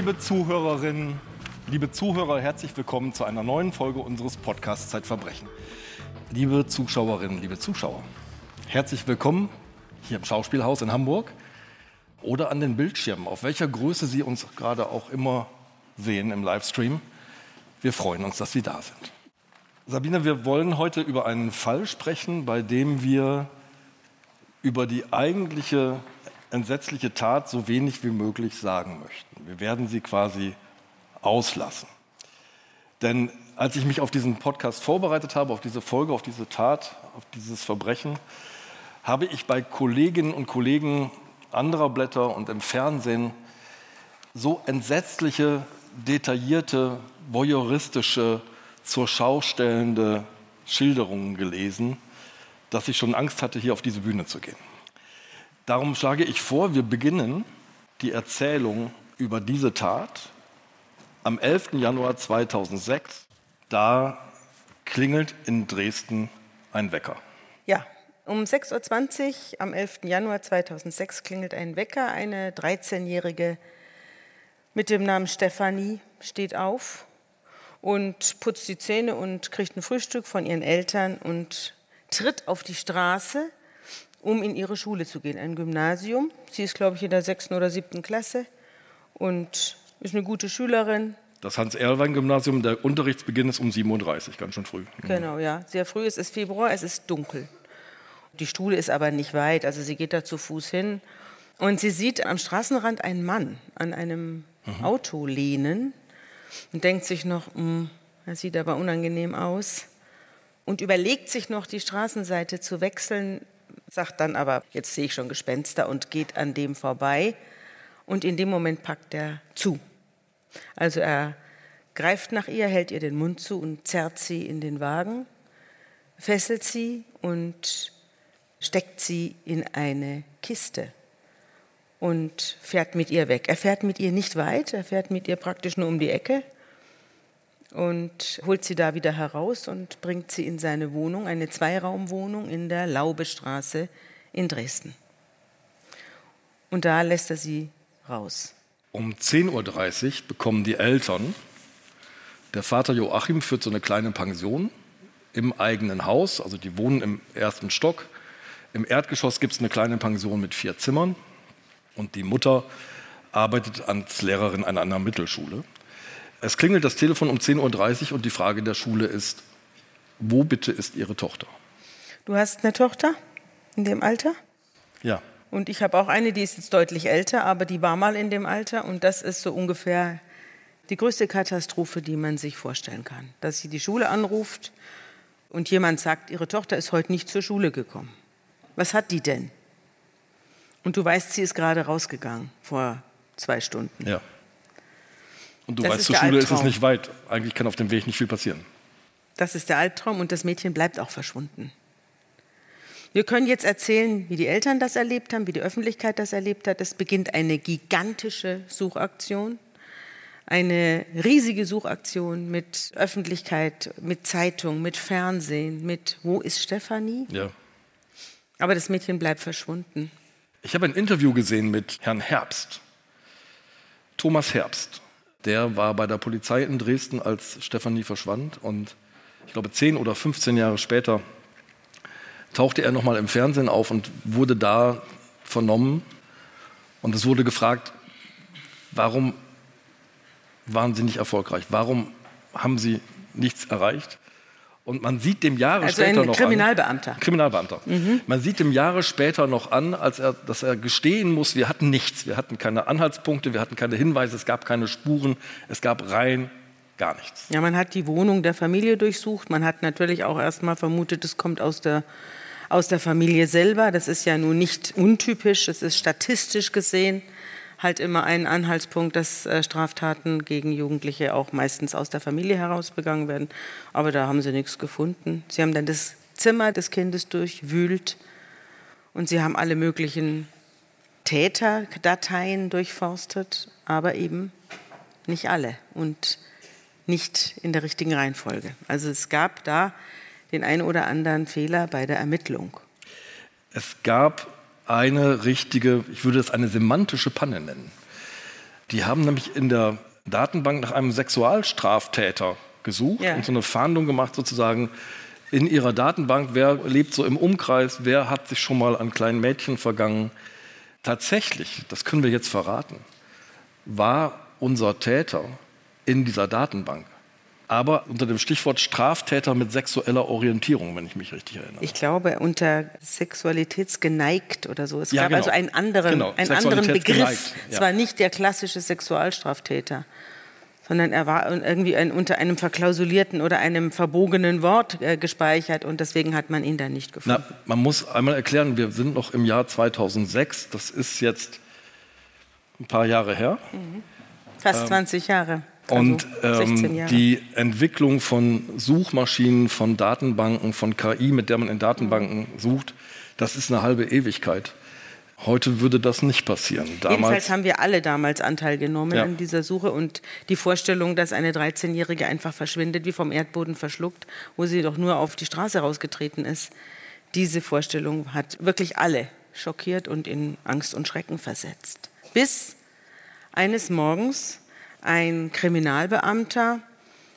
Liebe Zuhörerinnen, liebe Zuhörer, herzlich willkommen zu einer neuen Folge unseres Podcasts Zeitverbrechen. Liebe Zuschauerinnen, liebe Zuschauer, herzlich willkommen hier im Schauspielhaus in Hamburg oder an den Bildschirmen, auf welcher Größe Sie uns gerade auch immer sehen im Livestream. Wir freuen uns, dass Sie da sind. Sabine, wir wollen heute über einen Fall sprechen, bei dem wir über die eigentliche entsetzliche Tat so wenig wie möglich sagen möchten. Wir werden sie quasi auslassen. Denn als ich mich auf diesen Podcast vorbereitet habe, auf diese Folge, auf diese Tat, auf dieses Verbrechen, habe ich bei Kolleginnen und Kollegen anderer Blätter und im Fernsehen so entsetzliche, detaillierte, voyeuristische, zur Schau stellende Schilderungen gelesen, dass ich schon Angst hatte, hier auf diese Bühne zu gehen. Darum schlage ich vor, wir beginnen die Erzählung über diese Tat am 11. Januar 2006. Da klingelt in Dresden ein Wecker. Ja, um 6.20 Uhr am 11. Januar 2006 klingelt ein Wecker. Eine 13-Jährige mit dem Namen Stefanie steht auf und putzt die Zähne und kriegt ein Frühstück von ihren Eltern und tritt auf die Straße um in ihre Schule zu gehen, ein Gymnasium. Sie ist, glaube ich, in der sechsten oder siebten Klasse und ist eine gute Schülerin. Das Hans-Erlwein-Gymnasium, der Unterrichtsbeginn ist um 37, ganz schön früh. Mhm. Genau, ja, sehr früh. Es ist Februar, es ist dunkel. Die Schule ist aber nicht weit, also sie geht da zu Fuß hin. Und sie sieht am Straßenrand einen Mann an einem mhm. Auto lehnen und denkt sich noch, er sieht aber unangenehm aus. Und überlegt sich noch, die Straßenseite zu wechseln, sagt dann aber, jetzt sehe ich schon Gespenster und geht an dem vorbei. Und in dem Moment packt er zu. Also er greift nach ihr, hält ihr den Mund zu und zerrt sie in den Wagen, fesselt sie und steckt sie in eine Kiste und fährt mit ihr weg. Er fährt mit ihr nicht weit, er fährt mit ihr praktisch nur um die Ecke und holt sie da wieder heraus und bringt sie in seine Wohnung, eine Zweiraumwohnung in der Laubestraße in Dresden. Und da lässt er sie raus. Um 10.30 Uhr bekommen die Eltern, der Vater Joachim führt so eine kleine Pension im eigenen Haus, also die wohnen im ersten Stock. Im Erdgeschoss gibt es eine kleine Pension mit vier Zimmern und die Mutter arbeitet als Lehrerin an einer Mittelschule. Es klingelt das Telefon um 10.30 Uhr und die Frage der Schule ist, wo bitte ist Ihre Tochter? Du hast eine Tochter in dem Alter? Ja. Und ich habe auch eine, die ist jetzt deutlich älter, aber die war mal in dem Alter und das ist so ungefähr die größte Katastrophe, die man sich vorstellen kann. Dass sie die Schule anruft und jemand sagt, ihre Tochter ist heute nicht zur Schule gekommen. Was hat die denn? Und du weißt, sie ist gerade rausgegangen vor zwei Stunden. Ja. Und du das weißt, zur Schule Albtraum. ist es nicht weit. Eigentlich kann auf dem Weg nicht viel passieren. Das ist der Albtraum und das Mädchen bleibt auch verschwunden. Wir können jetzt erzählen, wie die Eltern das erlebt haben, wie die Öffentlichkeit das erlebt hat. Es beginnt eine gigantische Suchaktion, eine riesige Suchaktion mit Öffentlichkeit, mit Zeitung, mit Fernsehen, mit Wo ist Stefanie? Ja. Aber das Mädchen bleibt verschwunden. Ich habe ein Interview gesehen mit Herrn Herbst, Thomas Herbst der war bei der Polizei in Dresden, als Stefanie verschwand. Und ich glaube, zehn oder 15 Jahre später tauchte er nochmal im Fernsehen auf und wurde da vernommen. Und es wurde gefragt, warum waren Sie nicht erfolgreich? Warum haben Sie nichts erreicht? Und man sieht dem Jahre also später noch Kriminalbeamter. An, Kriminalbeamter. Mhm. Man sieht dem Jahre später noch an, als er, dass er gestehen muss, wir hatten nichts. Wir hatten keine Anhaltspunkte, wir hatten keine Hinweise, es gab keine Spuren, es gab rein gar nichts. Ja, man hat die Wohnung der Familie durchsucht. Man hat natürlich auch erst mal vermutet, es kommt aus der, aus der Familie selber. Das ist ja nun nicht untypisch, es ist statistisch gesehen halt immer einen Anhaltspunkt, dass äh, Straftaten gegen Jugendliche auch meistens aus der Familie heraus begangen werden. Aber da haben sie nichts gefunden. Sie haben dann das Zimmer des Kindes durchwühlt und sie haben alle möglichen Täterdateien durchforstet, aber eben nicht alle und nicht in der richtigen Reihenfolge. Also es gab da den einen oder anderen Fehler bei der Ermittlung. Es gab eine richtige, ich würde es eine semantische Panne nennen. Die haben nämlich in der Datenbank nach einem Sexualstraftäter gesucht Ja. und so eine Fahndung gemacht, sozusagen in ihrer Datenbank, wer lebt so im Umkreis, wer hat sich schon mal an kleinen Mädchen vergangen. Tatsächlich, das können wir jetzt verraten, war unser Täter in dieser Datenbank. Aber unter dem Stichwort Straftäter mit sexueller Orientierung, wenn ich mich richtig erinnere. Ich glaube, unter sexualitätsgeneigt oder so. Es Ja, gab genau. also einen anderen, Genau, einen anderen Begriff. ja. Es war nicht der klassische Sexualstraftäter, sondern er war irgendwie ein, unter einem verklausulierten oder einem verbogenen Wort äh, gespeichert und deswegen hat man ihn dann nicht gefunden. Na, man muss einmal erklären, wir sind noch im Jahr 2006, das ist jetzt ein paar Jahre her. Fast 20 Jahre. Also Und 16 ähm, die Entwicklung von Suchmaschinen, von Datenbanken, von KI, mit der man in Datenbanken sucht, das ist eine halbe Ewigkeit. Heute würde das nicht passieren. Jedenfalls Damals, haben wir alle damals Anteil genommen Ja. an dieser Suche und die Vorstellung, dass eine 13-Jährige einfach verschwindet, wie vom Erdboden verschluckt, wo sie doch nur auf die Straße rausgetreten ist, diese Vorstellung hat wirklich alle schockiert und in Angst und Schrecken versetzt. Bis eines Morgens ein Kriminalbeamter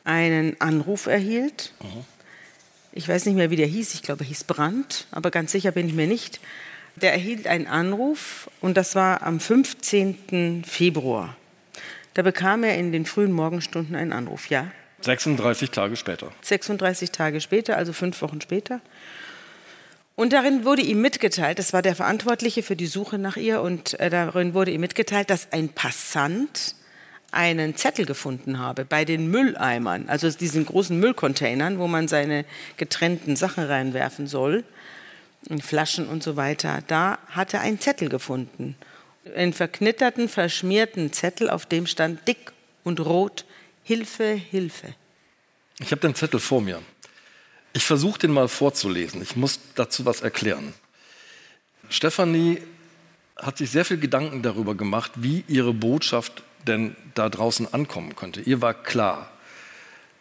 einen Anruf erhielt. Ich weiß nicht mehr, wie der hieß. Ich glaube, er hieß Brandt, aber ganz sicher bin ich mir nicht. Der erhielt einen Anruf und das war am 15. Februar. Da bekam er in den frühen Morgenstunden einen Anruf. Ja, 36 Tage später. 36 Tage später, also fünf Wochen später. Und darin wurde ihm mitgeteilt, das war der Verantwortliche für die Suche nach ihr, und äh, darin wurde ihm mitgeteilt, dass ein Passant einen Zettel gefunden habe bei den Mülleimern, also diesen großen Müllcontainern, wo man seine getrennten Sachen reinwerfen soll, Flaschen und so weiter. Da hat er einen Zettel gefunden. Einen verknitterten, verschmierten Zettel, auf dem stand dick und rot, Hilfe, Hilfe. Ich habe den Zettel vor mir. Ich versuche den mal vorzulesen. Ich muss dazu was erklären. Stefanie hat sich sehr viel Gedanken darüber gemacht, wie ihre Botschaft denn da draußen ankommen könnte. Ihr war klar,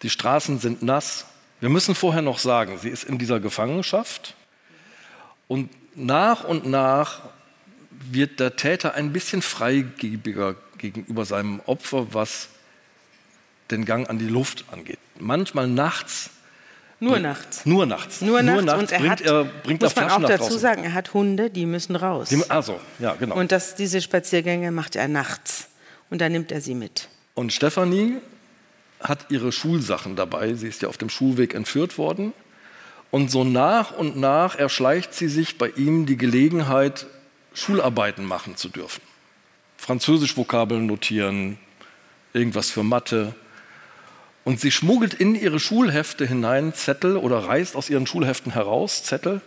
die Straßen sind nass. Wir müssen vorher noch sagen, sie ist in dieser Gefangenschaft und nach und nach wird der Täter ein bisschen freigebiger gegenüber seinem Opfer, was den Gang an die Luft angeht. Manchmal nachts, Nur nachts. nur nachts, Nur nachts, und er bringt hat, er, bringt muss man auch dazu sagen, er hat Hunde, die müssen raus. Die- Also, ja, genau. Und, Und das, diese Spaziergänge macht er nachts. Und da nimmt er sie mit. und Stefanie hat ihre Schulsachen dabei. Sie ist ja auf dem Schulweg entführt worden. Und so nach und nach erschleicht sie sich bei ihm die Gelegenheit, Schularbeiten machen zu dürfen. Französisch-Vokabeln notieren, irgendwas für Mathe. Und sie schmuggelt in ihre Schulhefte hinein Zettel oder reißt aus ihren Schulheften heraus Zettel,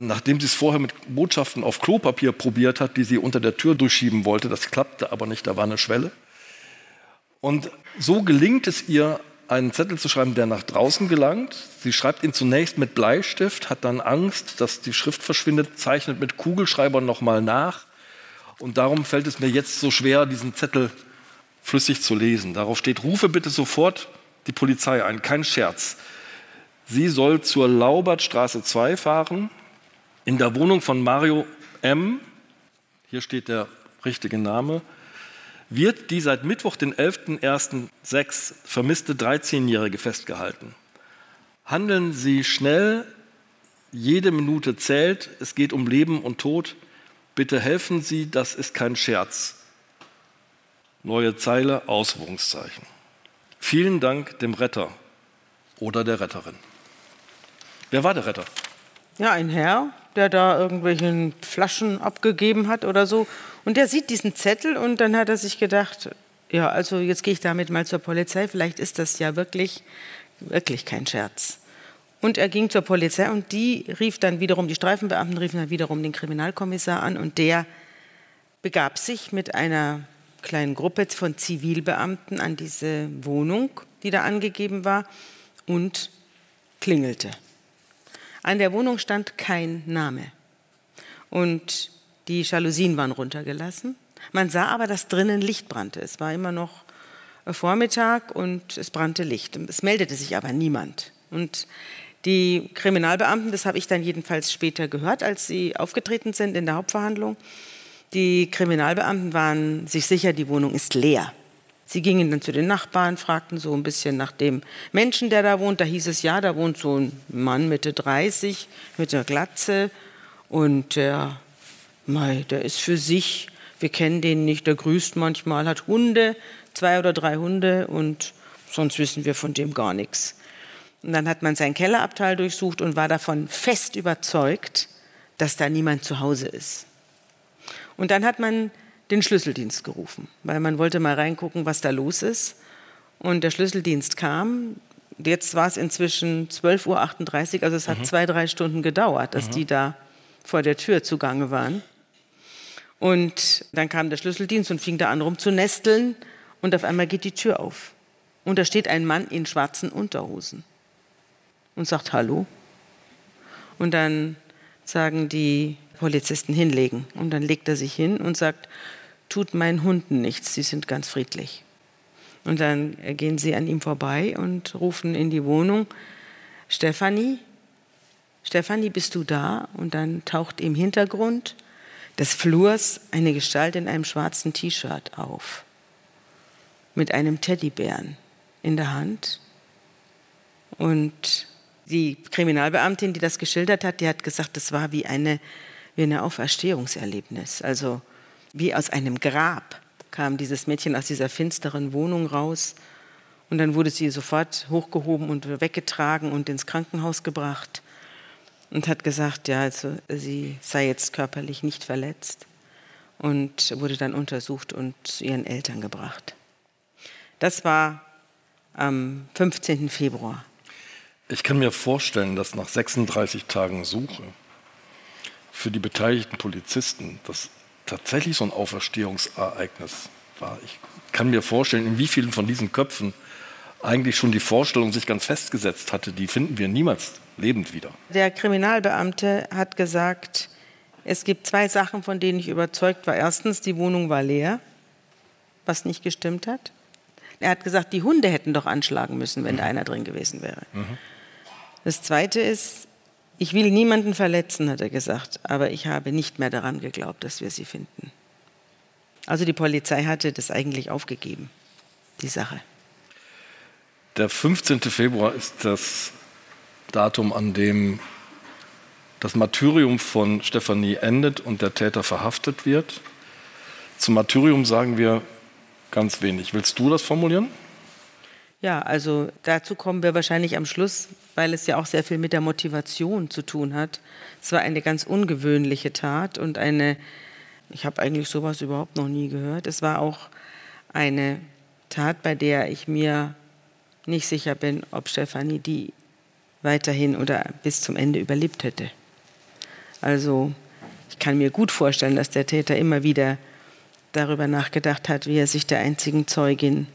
nachdem sie es vorher mit Botschaften auf Klopapier probiert hat, die sie unter der Tür durchschieben wollte. Das klappte aber nicht, da war eine Schwelle. Und so gelingt es ihr, einen Zettel zu schreiben, der nach draußen gelangt. Sie schreibt ihn zunächst mit Bleistift, hat dann Angst, dass die Schrift verschwindet, zeichnet mit Kugelschreibern nochmal nach. Und darum fällt es mir jetzt so schwer, diesen Zettel flüssig zu lesen. Darauf steht, rufe bitte sofort die Polizei ein, kein Scherz. Sie soll zur Laubertstraße 2 fahren, in der Wohnung von Mario M., hier steht der richtige Name, wird die seit Mittwoch, den 11.01.06 vermisste 13-Jährige festgehalten. Handeln Sie schnell, jede Minute zählt, es geht um Leben und Tod. Bitte helfen Sie, das ist kein Scherz. Neue Zeile, Ausrufungszeichen. Vielen Dank dem Retter oder der Retterin. Wer war der Retter? Ja, ein Herr, der da irgendwelche Flaschen abgegeben hat oder so. Und der sieht diesen Zettel und dann hat er sich gedacht, ja, also jetzt gehe ich damit mal zur Polizei. Vielleicht ist das ja wirklich, wirklich kein Scherz. Und er ging zur Polizei und die rief dann wiederum, die Streifenbeamten riefen dann wiederum den Kriminalkommissar an und der begab sich mit einer kleinen Gruppe von Zivilbeamten an diese Wohnung, die da angegeben war, und klingelte. An der Wohnung stand kein Name. Und die Jalousien waren runtergelassen. Man sah aber, dass drinnen Licht brannte. Es war immer noch Vormittag und es brannte Licht. Es meldete sich aber niemand. Und die Kriminalbeamten, das habe ich dann jedenfalls später gehört, als sie aufgetreten sind in der Hauptverhandlung, Die Kriminalbeamten waren sich sicher, die Wohnung ist leer. Sie gingen dann zu den Nachbarn, fragten so ein bisschen nach dem Menschen, der da wohnt. Da hieß es, ja, da wohnt so ein Mann Mitte 30 mit einer Glatze und der, mei, der ist für sich. Wir kennen den nicht, der grüßt manchmal, hat Hunde, zwei oder drei Hunde und sonst wissen wir von dem gar nichts. Und dann hat man sein Kellerabteil durchsucht und war davon fest überzeugt, dass da niemand zu Hause ist. Und dann hat man den Schlüsseldienst gerufen, weil man wollte mal reingucken, was da los ist. Und der Schlüsseldienst kam. Jetzt war es inzwischen 12.38 Uhr, also es hat mhm. zwei, drei Stunden gedauert, dass mhm. die da vor der Tür zugange waren. Und dann kam der Schlüsseldienst und fing da an rum zu nesteln und auf einmal geht die Tür auf. Und da steht ein Mann in schwarzen Unterhosen und sagt Hallo. Und dann sagen die Polizisten hinlegen. Und dann legt er sich hin und sagt, tut meinen Hunden nichts, sie sind ganz friedlich. Und dann gehen sie an ihm vorbei und rufen in die Wohnung, Stefanie, Stefanie, bist du da? Und dann taucht im Hintergrund des Flurs eine Gestalt in einem schwarzen T-Shirt auf, mit einem Teddybären in der Hand. Und die Kriminalbeamtin, die das geschildert hat, die hat gesagt, das war wie eine, wie eine Auferstehungserlebnis. Also wie aus einem Grab kam dieses Mädchen aus dieser finsteren Wohnung raus. Und dann wurde sie sofort hochgehoben und weggetragen und ins Krankenhaus gebracht und hat gesagt, ja, also sie sei jetzt körperlich nicht verletzt und wurde dann untersucht und zu ihren Eltern gebracht. Das war am 15. Februar. Ich kann mir vorstellen, dass nach 36 Tagen Suche für die beteiligten Polizisten das tatsächlich so ein Auferstehungsereignis war. Ich kann mir vorstellen, in wie vielen von diesen Köpfen eigentlich schon die Vorstellung sich ganz festgesetzt hatte, die finden wir niemals lebend wieder. Der Kriminalbeamte hat gesagt, es gibt zwei Sachen, von denen ich überzeugt war. Erstens, die Wohnung war leer, was nicht gestimmt hat. Er hat gesagt, die Hunde hätten doch anschlagen müssen, wenn mhm. da einer drin gewesen wäre. Mhm. Das Zweite ist, ich will niemanden verletzen, hat er gesagt, aber ich habe nicht mehr daran geglaubt, dass wir sie finden. Also die Polizei hatte das eigentlich aufgegeben, die Sache. Der 15. Februar ist das Datum, an dem das Martyrium von Stefanie endet und der Täter verhaftet wird. Zum Martyrium sagen wir ganz wenig. Willst du das formulieren? Ja, also dazu kommen wir wahrscheinlich am Schluss, weil es ja auch sehr viel mit der Motivation zu tun hat. Es war eine ganz ungewöhnliche Tat und eine, ich habe eigentlich sowas überhaupt noch nie gehört. Es war auch eine Tat, bei der ich mir nicht sicher bin, ob Stefanie die weiterhin oder bis zum Ende überlebt hätte. Also ich kann mir gut vorstellen, dass der Täter immer wieder darüber nachgedacht hat, wie er sich der einzigen Zeugin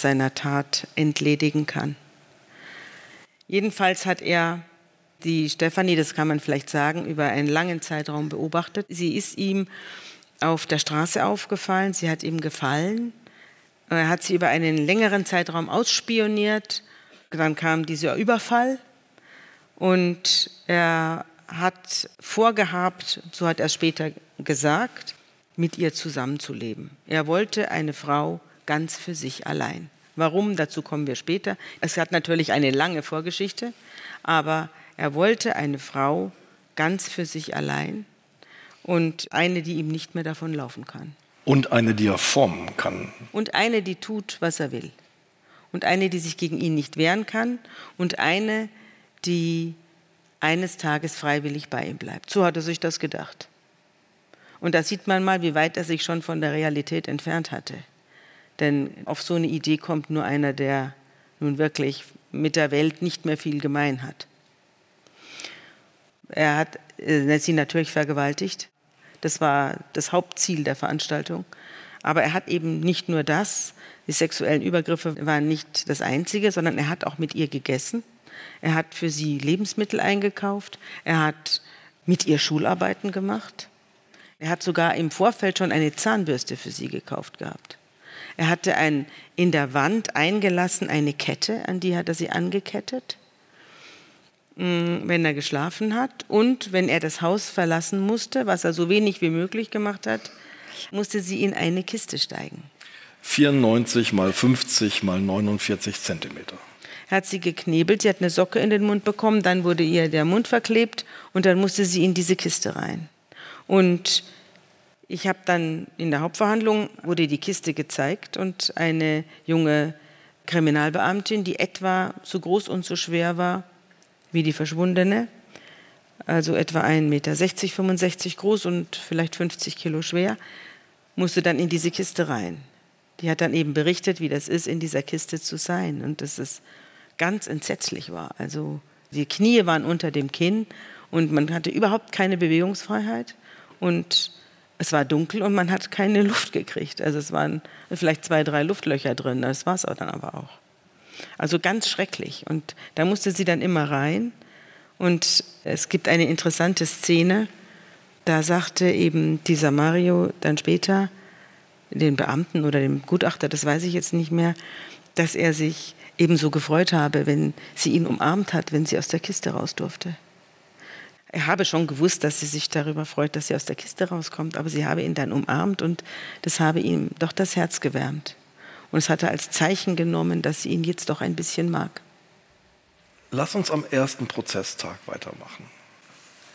seiner Tat entledigen kann. Jedenfalls hat er die Stefanie, das kann man vielleicht sagen, über einen langen Zeitraum beobachtet. Sie ist ihm auf der Straße aufgefallen, sie hat ihm gefallen. Er hat sie über einen längeren Zeitraum ausspioniert. Dann kam dieser Überfall und er hat vorgehabt, so hat er später gesagt, mit ihr zusammenzuleben. Er wollte eine Frau ganz für sich allein. Warum, dazu kommen wir später. Es hat natürlich eine lange Vorgeschichte, aber er wollte eine Frau ganz für sich allein und eine, die ihm nicht mehr davon laufen kann. Und eine, die er formen kann. Und eine, die tut, was er will. Und eine, die sich gegen ihn nicht wehren kann. Und eine, die eines Tages freiwillig bei ihm bleibt. So hat er sich das gedacht. Und da sieht man mal, wie weit er sich schon von der Realität entfernt hatte. Denn auf so eine Idee kommt nur einer, der nun wirklich mit der Welt nicht mehr viel gemein hat. Er hat äh, sie natürlich vergewaltigt. Das war das Hauptziel der Veranstaltung. Aber er hat eben nicht nur das, die sexuellen Übergriffe waren nicht das Einzige, sondern er hat auch mit ihr gegessen. Er hat für sie Lebensmittel eingekauft. Er hat mit ihr Schularbeiten gemacht. Er hat sogar im Vorfeld schon eine Zahnbürste für sie gekauft gehabt. Er hatte ein, in der Wand eingelassen eine Kette, an die hat er sie angekettet. mh, wenn er geschlafen hat. Und wenn er das Haus verlassen musste, was er so wenig wie möglich gemacht hat, musste sie in eine Kiste steigen. 94 mal 50 mal 49 Zentimeter. Hat sie geknebelt, sie hat eine Socke in den Mund bekommen, dann wurde ihr der Mund verklebt und dann musste sie in diese Kiste rein. Und ich habe dann in der Hauptverhandlung wurde die Kiste gezeigt und eine junge Kriminalbeamtin, die etwa so groß und so schwer war wie die Verschwundene, also etwa 1,60 Meter, 65 groß und vielleicht 50 Kilo schwer, musste dann in diese Kiste rein. Die hat dann eben berichtet, wie das ist, in dieser Kiste zu sein und dass es ganz entsetzlich war. Also die Knie waren unter dem Kinn und man hatte überhaupt keine Bewegungsfreiheit und es war dunkel und man hat keine Luft gekriegt. Also es waren vielleicht zwei, drei Luftlöcher drin. Das war es dann aber auch. Also ganz schrecklich. Und da musste sie dann immer rein. Und es gibt eine interessante Szene. Da sagte eben dieser Mario dann später den Beamten oder dem Gutachter, das weiß ich jetzt nicht mehr, dass er sich ebenso gefreut habe, wenn sie ihn umarmt hat, wenn sie aus der Kiste raus durfte. Er habe schon gewusst, dass sie sich darüber freut, dass sie aus der Kiste rauskommt, aber sie habe ihn dann umarmt und das habe ihm doch das Herz gewärmt. Und es hat er als Zeichen genommen, dass sie ihn jetzt doch ein bisschen mag. Lass uns am ersten Prozesstag weitermachen.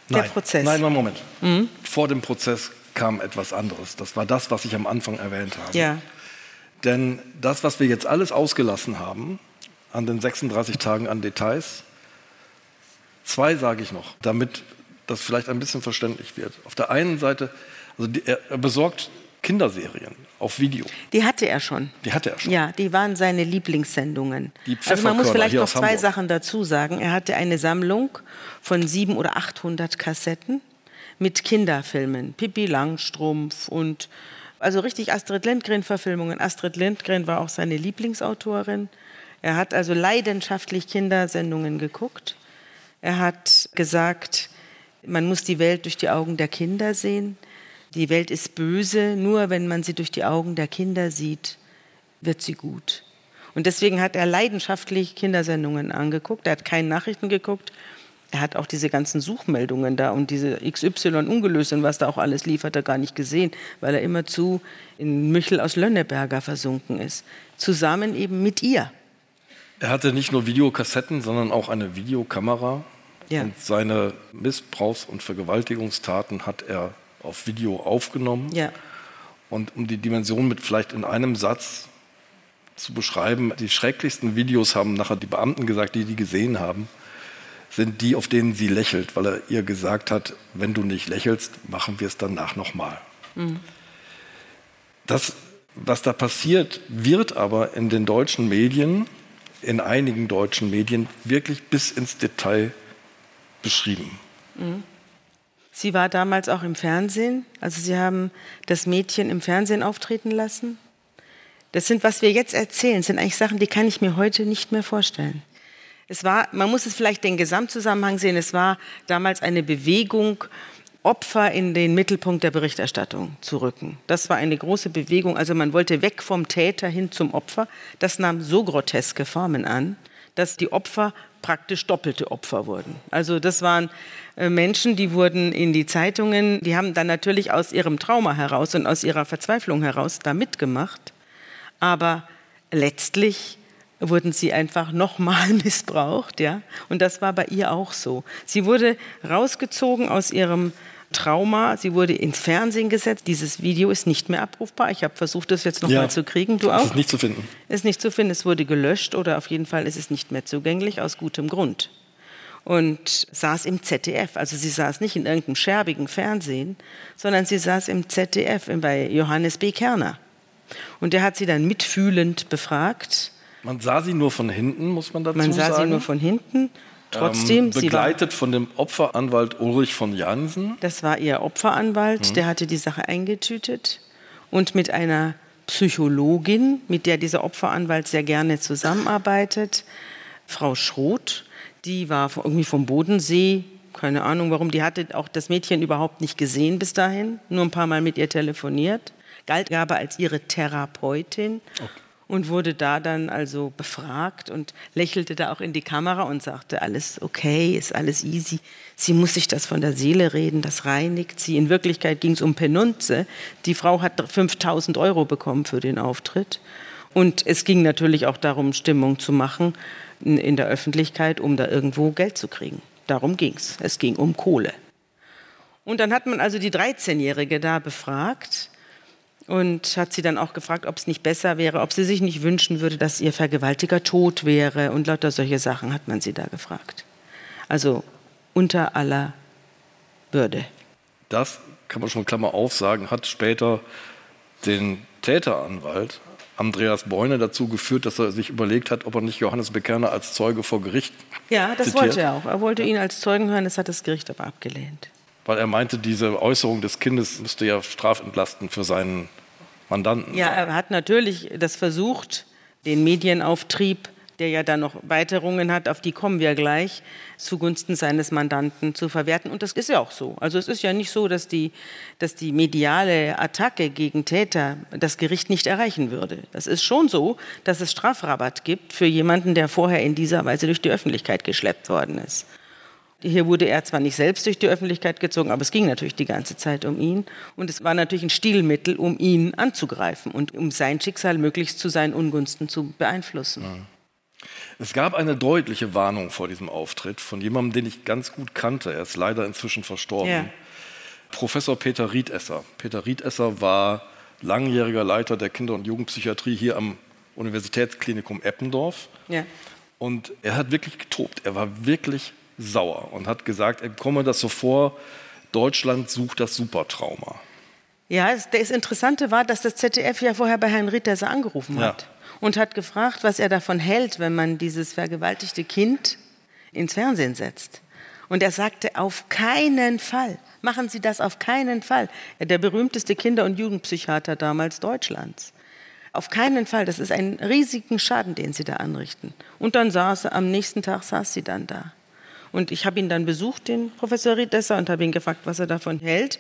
Der Nein, Prozess. Nein, nein, Moment. Mhm. Vor dem Prozess kam etwas anderes. Das war das, was ich am Anfang erwähnt habe. Ja. Denn das, was wir jetzt alles ausgelassen haben, an den 36 Tagen an Details, Zwei sage ich noch, damit das vielleicht ein bisschen verständlich wird. Auf der einen Seite, also die, er besorgt Kinderserien auf Video. Die hatte er schon. Die hatte er schon. Ja, die waren seine Lieblingssendungen. Die also man muss vielleicht noch zwei. Sachen dazu sagen. Er hatte eine Sammlung von sieben oder 800 Kassetten mit Kinderfilmen. Pippi Langstrumpf und also richtig Astrid Lindgren-Verfilmungen. Astrid Lindgren war auch seine Lieblingsautorin. Er hat also leidenschaftlich Kindersendungen geguckt. Er hat gesagt, man muss die Welt durch die Augen der Kinder sehen. Die Welt ist böse, nur wenn man sie durch die Augen der Kinder sieht, wird sie gut. Und deswegen hat er leidenschaftlich Kindersendungen angeguckt. Er hat keine Nachrichten geguckt. Er hat auch diese ganzen Suchmeldungen da und diese XY ungelöst und was da auch alles lief, hat er gar nicht gesehen, weil er immerzu in Michel aus Lönneberger versunken ist. Zusammen eben mit ihr. Er hatte nicht nur Videokassetten, sondern auch eine Videokamera. Ja. Und seine Missbrauchs- und Vergewaltigungstaten hat er auf Video aufgenommen. Ja. Und um die Dimension mit vielleicht in einem Satz zu beschreiben, die schrecklichsten Videos haben nachher die Beamten gesagt, die die gesehen haben, sind die, auf denen sie lächelt, weil er ihr gesagt hat, wenn du nicht lächelst, machen wir es danach nochmal. Mhm. Das, was da passiert, wird aber in den deutschen Medien, in einigen deutschen Medien, wirklich bis ins Detail beschrieben. Sie war damals auch im Fernsehen. Also Sie haben das Mädchen im Fernsehen auftreten lassen. Das sind, was wir jetzt erzählen, sind eigentlich Sachen, die kann ich mir heute nicht mehr vorstellen. Es war, man muss es vielleicht den Gesamtzusammenhang sehen. Es war damals eine Bewegung, Opfer in den Mittelpunkt der Berichterstattung zu rücken. Das war eine große Bewegung. Also man wollte weg vom Täter hin zum Opfer. Das nahm so groteske Formen an, dass die Opfer praktisch doppelte Opfer wurden. Also das waren äh, Menschen, die wurden in die Zeitungen, die haben dann natürlich aus ihrem Trauma heraus und aus ihrer Verzweiflung heraus da mitgemacht. Aber letztlich wurden sie einfach nochmal missbraucht, ja. Und das war bei ihr auch so. Sie wurde rausgezogen aus ihrem Trauma. Sie wurde ins Fernsehen gesetzt. Dieses Video ist nicht mehr abrufbar. Ich habe versucht, das jetzt nochmal Ja. zu kriegen. Du auch? ist nicht zu finden. ist nicht zu finden. Es wurde gelöscht oder auf jeden Fall ist es nicht mehr zugänglich aus gutem Grund. Und saß im ZDF. Also sie saß nicht in irgendeinem scherbigen Fernsehen, sondern sie saß im ZDF bei Johannes B. Kerner. Und der hat sie dann mitfühlend befragt. Man sah sie nur von hinten, muss man dazu Man sah sagen. sie nur von hinten. Trotzdem, ähm, begleitet von dem Opferanwalt Ulrich von Jansen. das war ihr Opferanwalt, der hatte die Sache eingetütet. Und mit einer Psychologin, mit der dieser Opferanwalt sehr gerne zusammenarbeitet, Frau Schroth, die war irgendwie vom Bodensee, keine Ahnung warum, die hatte auch das Mädchen überhaupt nicht gesehen bis dahin, nur ein paar Mal mit ihr telefoniert, galt aber als ihre Therapeutin. Und wurde da dann also befragt und lächelte da auch in die Kamera und sagte, alles okay, ist alles easy. Sie muss sich das von der Seele reden, das reinigt sie. In Wirklichkeit ging es um Penunze. Die Frau hat 5000 Euro bekommen für den Auftritt. Und es ging natürlich auch darum, Stimmung zu machen in der Öffentlichkeit, um da irgendwo Geld zu kriegen. Darum ging es. Es ging um Kohle. Und dann hat man also die 13-Jährige da befragt und hat sie dann auch gefragt, ob es nicht besser wäre, ob sie sich nicht wünschen würde, dass ihr Vergewaltiger tot wäre. Und lauter solche Sachen hat man sie da gefragt. Also unter aller Würde. Das kann man schon Klammer auf sagen, hat später den Täteranwalt Andreas Beune dazu geführt, dass er sich überlegt hat, ob er nicht Johannes Bekerner als Zeuge vor Gericht. Ja, das zitiert. wollte er auch. Er wollte ihn als Zeugen hören, das hat das Gericht aber abgelehnt. Weil er meinte, diese Äußerung des Kindes müsste ja strafentlasten für seinen Mandanten. Ja, er hat natürlich das versucht, den Medienauftrieb der ja dann noch Weiterungen hat, auf die kommen wir gleich, zugunsten seines Mandanten zu verwerten. Und das ist ja auch so. Also es ist ja nicht so, dass die, dass die mediale Attacke gegen Täter das Gericht nicht erreichen würde. Das ist schon so, dass es Strafrabatt gibt für jemanden, der vorher in dieser Weise durch die Öffentlichkeit geschleppt worden ist. Hier wurde er zwar nicht selbst durch die Öffentlichkeit gezogen, aber es ging natürlich die ganze Zeit um ihn. Und es war natürlich ein Stilmittel, um ihn anzugreifen und um sein Schicksal möglichst zu seinen Ungunsten zu beeinflussen. Ja. Es gab eine deutliche Warnung vor diesem Auftritt von jemandem, den ich ganz gut kannte. Er ist leider inzwischen verstorben. Ja. Professor Peter Riedesser. Peter Riedesser war langjähriger Leiter der Kinder- und Jugendpsychiatrie hier am Universitätsklinikum Eppendorf. Ja. Und er hat wirklich getobt. Er war wirklich sauer und hat gesagt, er komme das so vor, Deutschland sucht das Supertrauma. Ja, das Interessante war, dass das ZDF ja vorher bei Herrn Riedesser angerufen hat. Ja und hat gefragt, was er davon hält, wenn man dieses vergewaltigte Kind ins Fernsehen setzt. Und er sagte, auf keinen Fall, machen Sie das auf keinen Fall. Der berühmteste Kinder- und Jugendpsychiater damals Deutschlands. Auf keinen Fall, das ist ein riesigen Schaden, den Sie da anrichten. Und dann saß er, am nächsten Tag saß sie dann da. Und ich habe ihn dann besucht, den Professor Riedesser, und habe ihn gefragt, was er davon hält.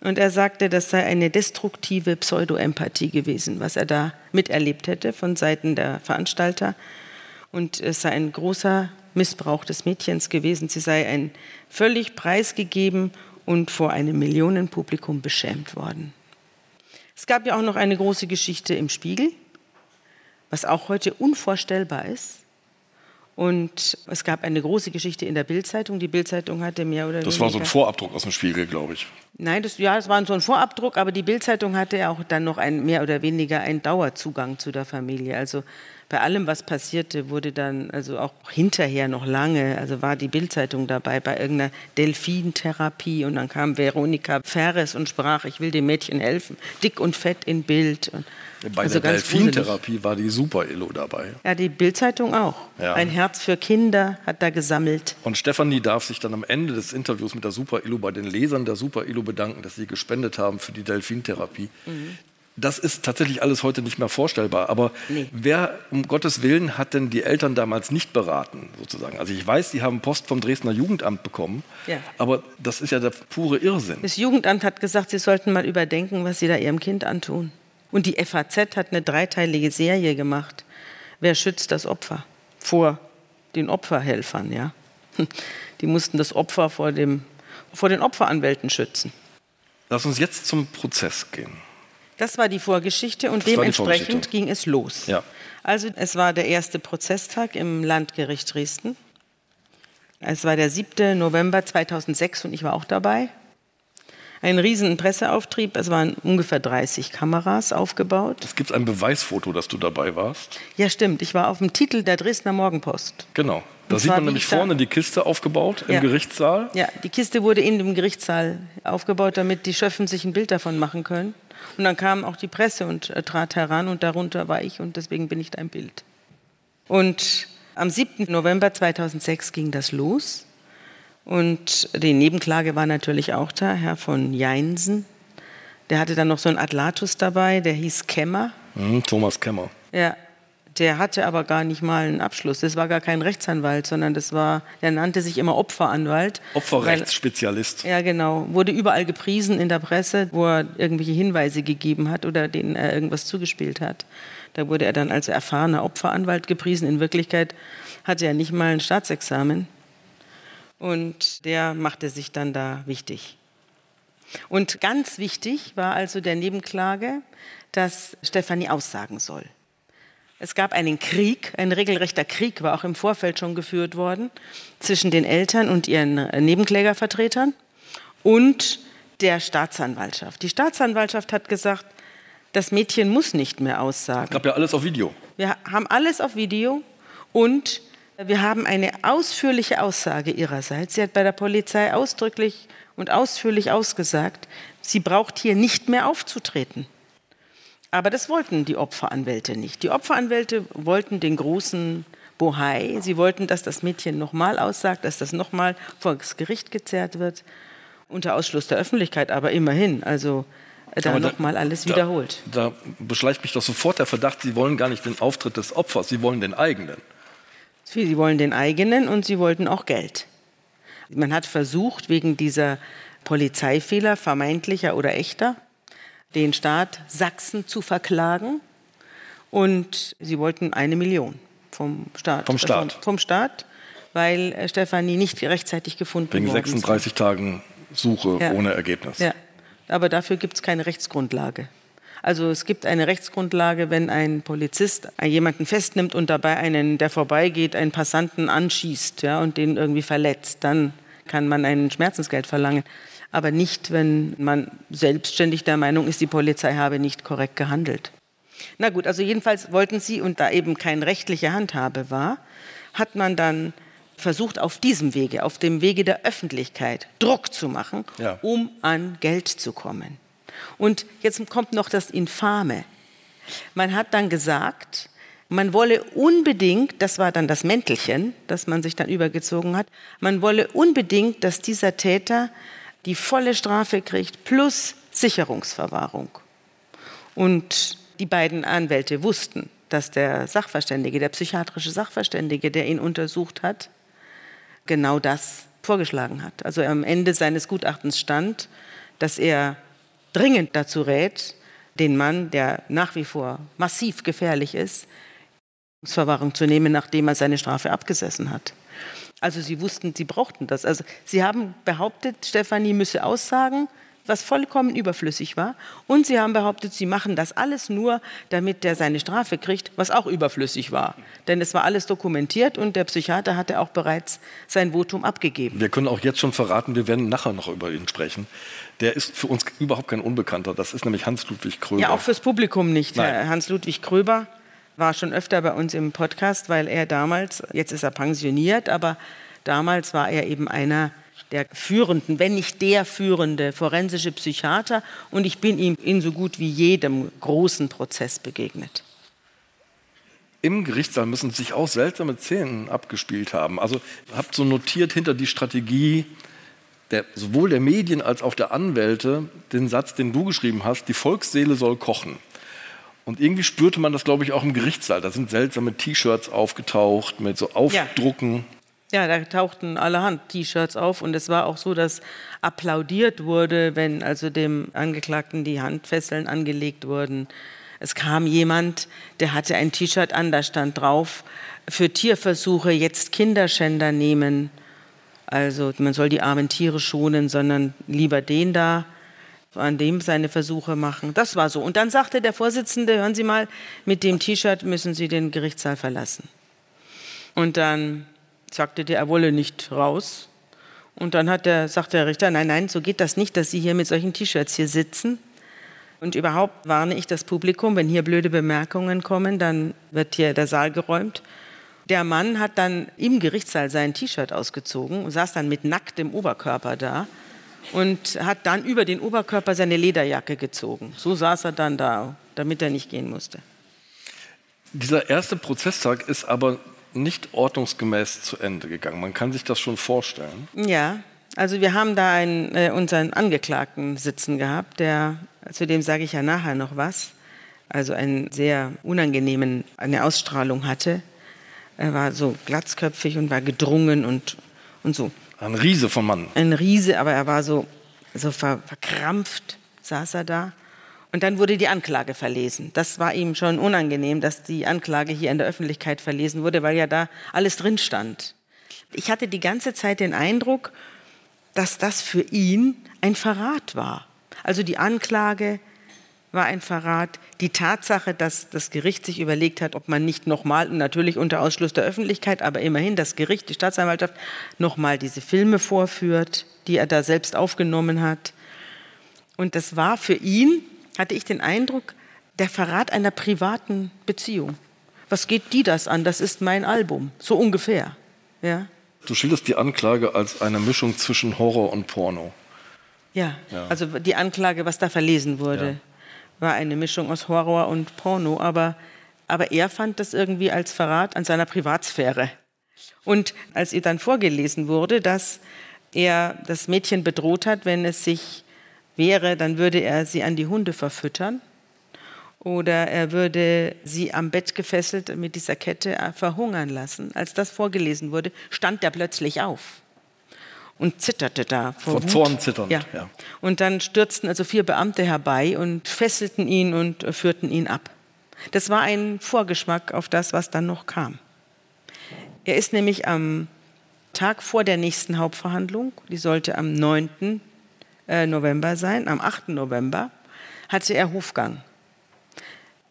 Und er sagte, das sei eine destruktive Pseudoempathie gewesen, was er da miterlebt hätte von Seiten der Veranstalter. Und es sei ein großer Missbrauch des Mädchens gewesen. Sie sei ein völlig preisgegeben und vor einem Millionenpublikum beschämt worden. Es gab ja auch noch eine große Geschichte im Spiegel, was auch heute unvorstellbar ist. Und es gab eine große Geschichte in der Bildzeitung. Die Bildzeitung hatte mehr oder das weniger. Das war so ein Vorabdruck aus dem Spiegel, glaube ich. Nein, das, ja, das war so ein Vorabdruck, aber die Bildzeitung hatte ja auch dann noch ein, mehr oder weniger einen Dauerzugang zu der Familie. Also bei allem, was passierte, wurde dann, also auch hinterher noch lange, also war die Bildzeitung dabei bei irgendeiner Delfintherapie und dann kam Veronika Ferres und sprach, ich will dem Mädchen helfen, dick und fett in Bild. Und bei also der Delfintherapie war die Super-Illo dabei. Ja, die Bildzeitung auch. Ja. Ein Herz für Kinder hat da gesammelt. Und Stefanie darf sich dann am Ende des Interviews mit der Super-Illo bei den Lesern der Super-Illo bedanken, dass sie gespendet haben für die Delfintherapie. Mhm. Das ist tatsächlich alles heute nicht mehr vorstellbar. Aber nee. wer um Gottes Willen hat denn die Eltern damals nicht beraten, sozusagen? Also ich weiß, die haben Post vom Dresdner Jugendamt bekommen, ja. aber das ist ja der pure Irrsinn. Das Jugendamt hat gesagt, sie sollten mal überdenken, was sie da ihrem Kind antun. Und die FAZ hat eine dreiteilige Serie gemacht. Wer schützt das Opfer? Vor den Opferhelfern, ja. Die mussten das Opfer vor, dem, vor den Opferanwälten schützen. Lass uns jetzt zum Prozess gehen. Das war die Vorgeschichte und das dementsprechend ging es los. Ja. Also es war der erste Prozesstag im Landgericht Dresden. Es war der 7. November 2006 und ich war auch dabei ein riesen Presseauftrieb. Es waren ungefähr 30 Kameras aufgebaut. Es gibt ein Beweisfoto, dass du dabei warst. Ja, stimmt. Ich war auf dem Titel der Dresdner Morgenpost. Genau. Da sieht man nämlich vorne die Kiste aufgebaut im ja. Gerichtssaal. Ja, die Kiste wurde in dem Gerichtssaal aufgebaut, damit die Schöffen sich ein Bild davon machen können. Und dann kam auch die Presse und äh, trat heran und darunter war ich und deswegen bin ich da im Bild. Und am 7. November 2006 ging das los. Und die Nebenklage war natürlich auch da, Herr von Jeinsen. Der hatte dann noch so einen Atlatus dabei, der hieß Kemmer. Mhm, Thomas Kemmer. Ja, Der hatte aber gar nicht mal einen Abschluss. Das war gar kein Rechtsanwalt, sondern das war, der nannte sich immer Opferanwalt. Opferrechtsspezialist. Weil, ja, genau. Wurde überall gepriesen in der Presse, wo er irgendwelche Hinweise gegeben hat oder denen er irgendwas zugespielt hat. Da wurde er dann als erfahrener Opferanwalt gepriesen. In Wirklichkeit hatte er nicht mal ein Staatsexamen. Und der machte sich dann da wichtig. Und ganz wichtig war also der Nebenklage, dass Stefanie aussagen soll. Es gab einen Krieg, ein regelrechter Krieg war auch im Vorfeld schon geführt worden zwischen den Eltern und ihren Nebenklägervertretern und der Staatsanwaltschaft. Die Staatsanwaltschaft hat gesagt, das Mädchen muss nicht mehr aussagen. Es gab ja alles auf Video. Wir haben alles auf Video und wir haben eine ausführliche Aussage ihrerseits. Sie hat bei der Polizei ausdrücklich und ausführlich ausgesagt, sie braucht hier nicht mehr aufzutreten. Aber das wollten die Opferanwälte nicht. Die Opferanwälte wollten den großen Bohai. Sie wollten, dass das Mädchen nochmal aussagt, dass das nochmal vor das Gericht gezerrt wird. Unter Ausschluss der Öffentlichkeit, aber immerhin. Also äh, da nochmal alles wiederholt. Da, da beschleicht mich doch sofort der Verdacht, Sie wollen gar nicht den Auftritt des Opfers, Sie wollen den eigenen. Sie wollen den eigenen und Sie wollten auch Geld. Man hat versucht, wegen dieser Polizeifehler, vermeintlicher oder echter, den Staat Sachsen zu verklagen. Und sie wollten eine Million vom Staat. Vom Staat. Vom, vom Staat, weil äh, Stefanie nicht rechtzeitig gefunden Wegen worden 36 ist. Tagen Suche ja. ohne Ergebnis. Ja, aber dafür gibt es keine Rechtsgrundlage. Also es gibt eine Rechtsgrundlage, wenn ein Polizist jemanden festnimmt und dabei einen, der vorbeigeht, einen Passanten anschießt ja, und den irgendwie verletzt, dann kann man ein Schmerzensgeld verlangen aber nicht, wenn man selbstständig der Meinung ist, die Polizei habe nicht korrekt gehandelt. Na gut, also jedenfalls wollten sie, und da eben keine rechtliche Handhabe war, hat man dann versucht, auf diesem Wege, auf dem Wege der Öffentlichkeit Druck zu machen, ja. um an Geld zu kommen. Und jetzt kommt noch das Infame. Man hat dann gesagt, man wolle unbedingt, das war dann das Mäntelchen, das man sich dann übergezogen hat, man wolle unbedingt, dass dieser Täter die volle Strafe kriegt plus Sicherungsverwahrung. Und die beiden Anwälte wussten, dass der Sachverständige, der psychiatrische Sachverständige, der ihn untersucht hat, genau das vorgeschlagen hat. Also am Ende seines Gutachtens stand, dass er dringend dazu rät, den Mann, der nach wie vor massiv gefährlich ist, Verwahrung zu nehmen, nachdem er seine Strafe abgesessen hat. Also sie wussten, sie brauchten das. Also sie haben behauptet, Stefanie müsse aussagen, was vollkommen überflüssig war. Und sie haben behauptet, sie machen das alles nur, damit der seine Strafe kriegt, was auch überflüssig war. Denn es war alles dokumentiert und der Psychiater hatte auch bereits sein Votum abgegeben. Wir können auch jetzt schon verraten, wir werden nachher noch über ihn sprechen. Der ist für uns überhaupt kein Unbekannter. Das ist nämlich Hans-Ludwig Kröber. Ja, auch fürs Publikum nicht. Hans-Ludwig Kröber war schon öfter bei uns im Podcast, weil er damals, jetzt ist er pensioniert, aber damals war er eben einer der führenden, wenn nicht der führende forensische Psychiater und ich bin ihm in so gut wie jedem großen Prozess begegnet. Im Gerichtssaal müssen sich auch seltsame Szenen abgespielt haben. Also habt so notiert hinter die Strategie der, sowohl der Medien als auch der Anwälte den Satz, den du geschrieben hast, die Volksseele soll kochen. Und irgendwie spürte man das, glaube ich, auch im Gerichtssaal. Da sind seltsame T-Shirts aufgetaucht mit so Aufdrucken. Ja. ja, da tauchten allerhand T-Shirts auf und es war auch so, dass applaudiert wurde, wenn also dem Angeklagten die Handfesseln angelegt wurden. Es kam jemand, der hatte ein T-Shirt an, da stand drauf, für Tierversuche jetzt Kinderschänder nehmen. Also man soll die armen Tiere schonen, sondern lieber den da an dem seine Versuche machen. Das war so. Und dann sagte der Vorsitzende, hören Sie mal, mit dem T-Shirt müssen Sie den Gerichtssaal verlassen. Und dann sagte der, er wolle nicht raus. Und dann hat der, sagte der Richter, nein, nein, so geht das nicht, dass Sie hier mit solchen T-Shirts hier sitzen. Und überhaupt warne ich das Publikum, wenn hier blöde Bemerkungen kommen, dann wird hier der Saal geräumt. Der Mann hat dann im Gerichtssaal sein T-Shirt ausgezogen und saß dann mit nacktem Oberkörper da und hat dann über den Oberkörper seine Lederjacke gezogen. So saß er dann da, damit er nicht gehen musste. Dieser erste Prozesstag ist aber nicht ordnungsgemäß zu Ende gegangen. Man kann sich das schon vorstellen. Ja, also wir haben da einen, äh, unseren Angeklagten sitzen gehabt, der, zu dem sage ich ja nachher noch was. also einen sehr unangenehmen, eine Ausstrahlung hatte. Er war so glatzköpfig und war gedrungen und, und so. Ein Riese vom Mann. Ein Riese, aber er war so, so ver, verkrampft, saß er da. Und dann wurde die Anklage verlesen. Das war ihm schon unangenehm, dass die Anklage hier in der Öffentlichkeit verlesen wurde, weil ja da alles drin stand. Ich hatte die ganze Zeit den Eindruck, dass das für ihn ein Verrat war. Also die Anklage war ein Verrat. Die Tatsache, dass das Gericht sich überlegt hat, ob man nicht nochmal, natürlich unter Ausschluss der Öffentlichkeit, aber immerhin das Gericht, die Staatsanwaltschaft, nochmal diese Filme vorführt, die er da selbst aufgenommen hat. Und das war für ihn, hatte ich den Eindruck, der Verrat einer privaten Beziehung. Was geht die das an? Das ist mein Album, so ungefähr. Ja. Du schilderst die Anklage als eine Mischung zwischen Horror und Porno. Ja, ja. also die Anklage, was da verlesen wurde. Ja war eine Mischung aus Horror und Porno, aber, aber er fand das irgendwie als Verrat an seiner Privatsphäre. Und als ihr dann vorgelesen wurde, dass er das Mädchen bedroht hat, wenn es sich wehre, dann würde er sie an die Hunde verfüttern oder er würde sie am Bett gefesselt mit dieser Kette verhungern lassen. Als das vorgelesen wurde, stand er plötzlich auf und zitterte da vor, vor Zorn zitternd. Ja. ja. Und dann stürzten also vier Beamte herbei und fesselten ihn und führten ihn ab. Das war ein Vorgeschmack auf das, was dann noch kam. Er ist nämlich am Tag vor der nächsten Hauptverhandlung, die sollte am 9. Äh, November sein, am 8. November, hatte er Hofgang.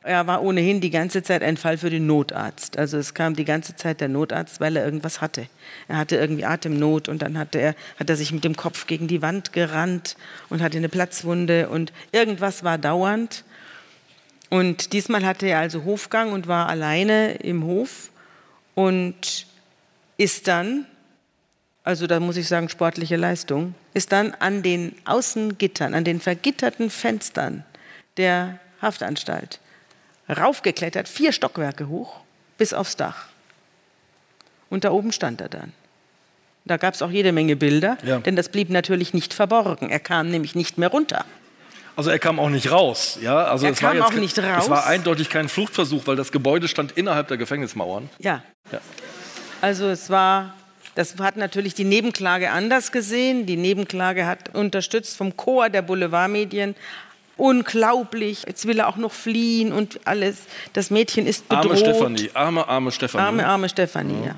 Er war ohnehin die ganze Zeit ein Fall für den Notarzt. Also es kam die ganze Zeit der Notarzt, weil er irgendwas hatte. Er hatte irgendwie Atemnot und dann hatte er, hat er sich mit dem Kopf gegen die Wand gerannt und hatte eine Platzwunde und irgendwas war dauernd. Und diesmal hatte er also Hofgang und war alleine im Hof und ist dann, also da muss ich sagen sportliche Leistung, ist dann an den Außengittern, an den vergitterten Fenstern der Haftanstalt raufgeklettert, vier Stockwerke hoch, bis aufs Dach. Und da oben stand er dann. Da gab es auch jede Menge Bilder, ja. denn das blieb natürlich nicht verborgen. Er kam nämlich nicht mehr runter. Also er kam auch nicht raus, ja? Also er es kam war jetzt, auch nicht raus. Es war eindeutig kein Fluchtversuch, weil das Gebäude stand innerhalb der Gefängnismauern. Ja. ja. Also es war, das hat natürlich die Nebenklage anders gesehen. Die Nebenklage hat unterstützt vom Chor der Boulevardmedien unglaublich, jetzt will er auch noch fliehen und alles. Das Mädchen ist bedroht. Arme Stefanie, arme, arme Stefanie. Arme, arme Stefanie, ja. ja.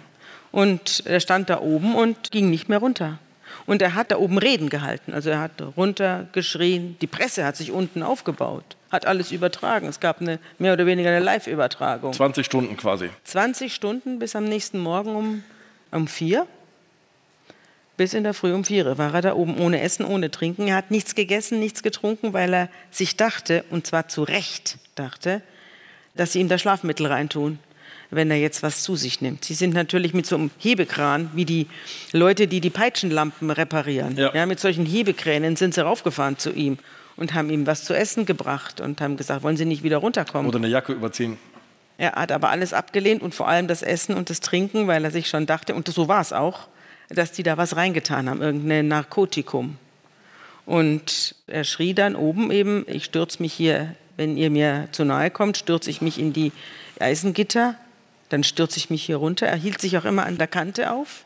Und er stand da oben und ging nicht mehr runter. Und er hat da oben Reden gehalten. Also er hat runtergeschrien. Die Presse hat sich unten aufgebaut, hat alles übertragen. Es gab eine mehr oder weniger eine Live-Übertragung. 20 Stunden quasi. 20 Stunden bis am nächsten Morgen um, um vier. Bis in der Früh um vier war er da oben ohne Essen, ohne Trinken. Er hat nichts gegessen, nichts getrunken, weil er sich dachte, und zwar zu Recht dachte, dass sie ihm da Schlafmittel reintun, wenn er jetzt was zu sich nimmt. Sie sind natürlich mit so einem Hebekran, wie die Leute, die die Peitschenlampen reparieren. Ja. ja mit solchen Hebekränen sind sie raufgefahren zu ihm und haben ihm was zu essen gebracht und haben gesagt, wollen Sie nicht wieder runterkommen? Oder eine Jacke überziehen. Er hat aber alles abgelehnt und vor allem das Essen und das Trinken, weil er sich schon dachte, und so war es auch, dass die da was reingetan haben, irgendein Narkotikum. Und er schrie dann oben eben, ich stürze mich hier, wenn ihr mir zu nahe kommt, stürze ich mich in die Eisengitter, dann stürze ich mich hier runter. Er hielt sich auch immer an der Kante auf.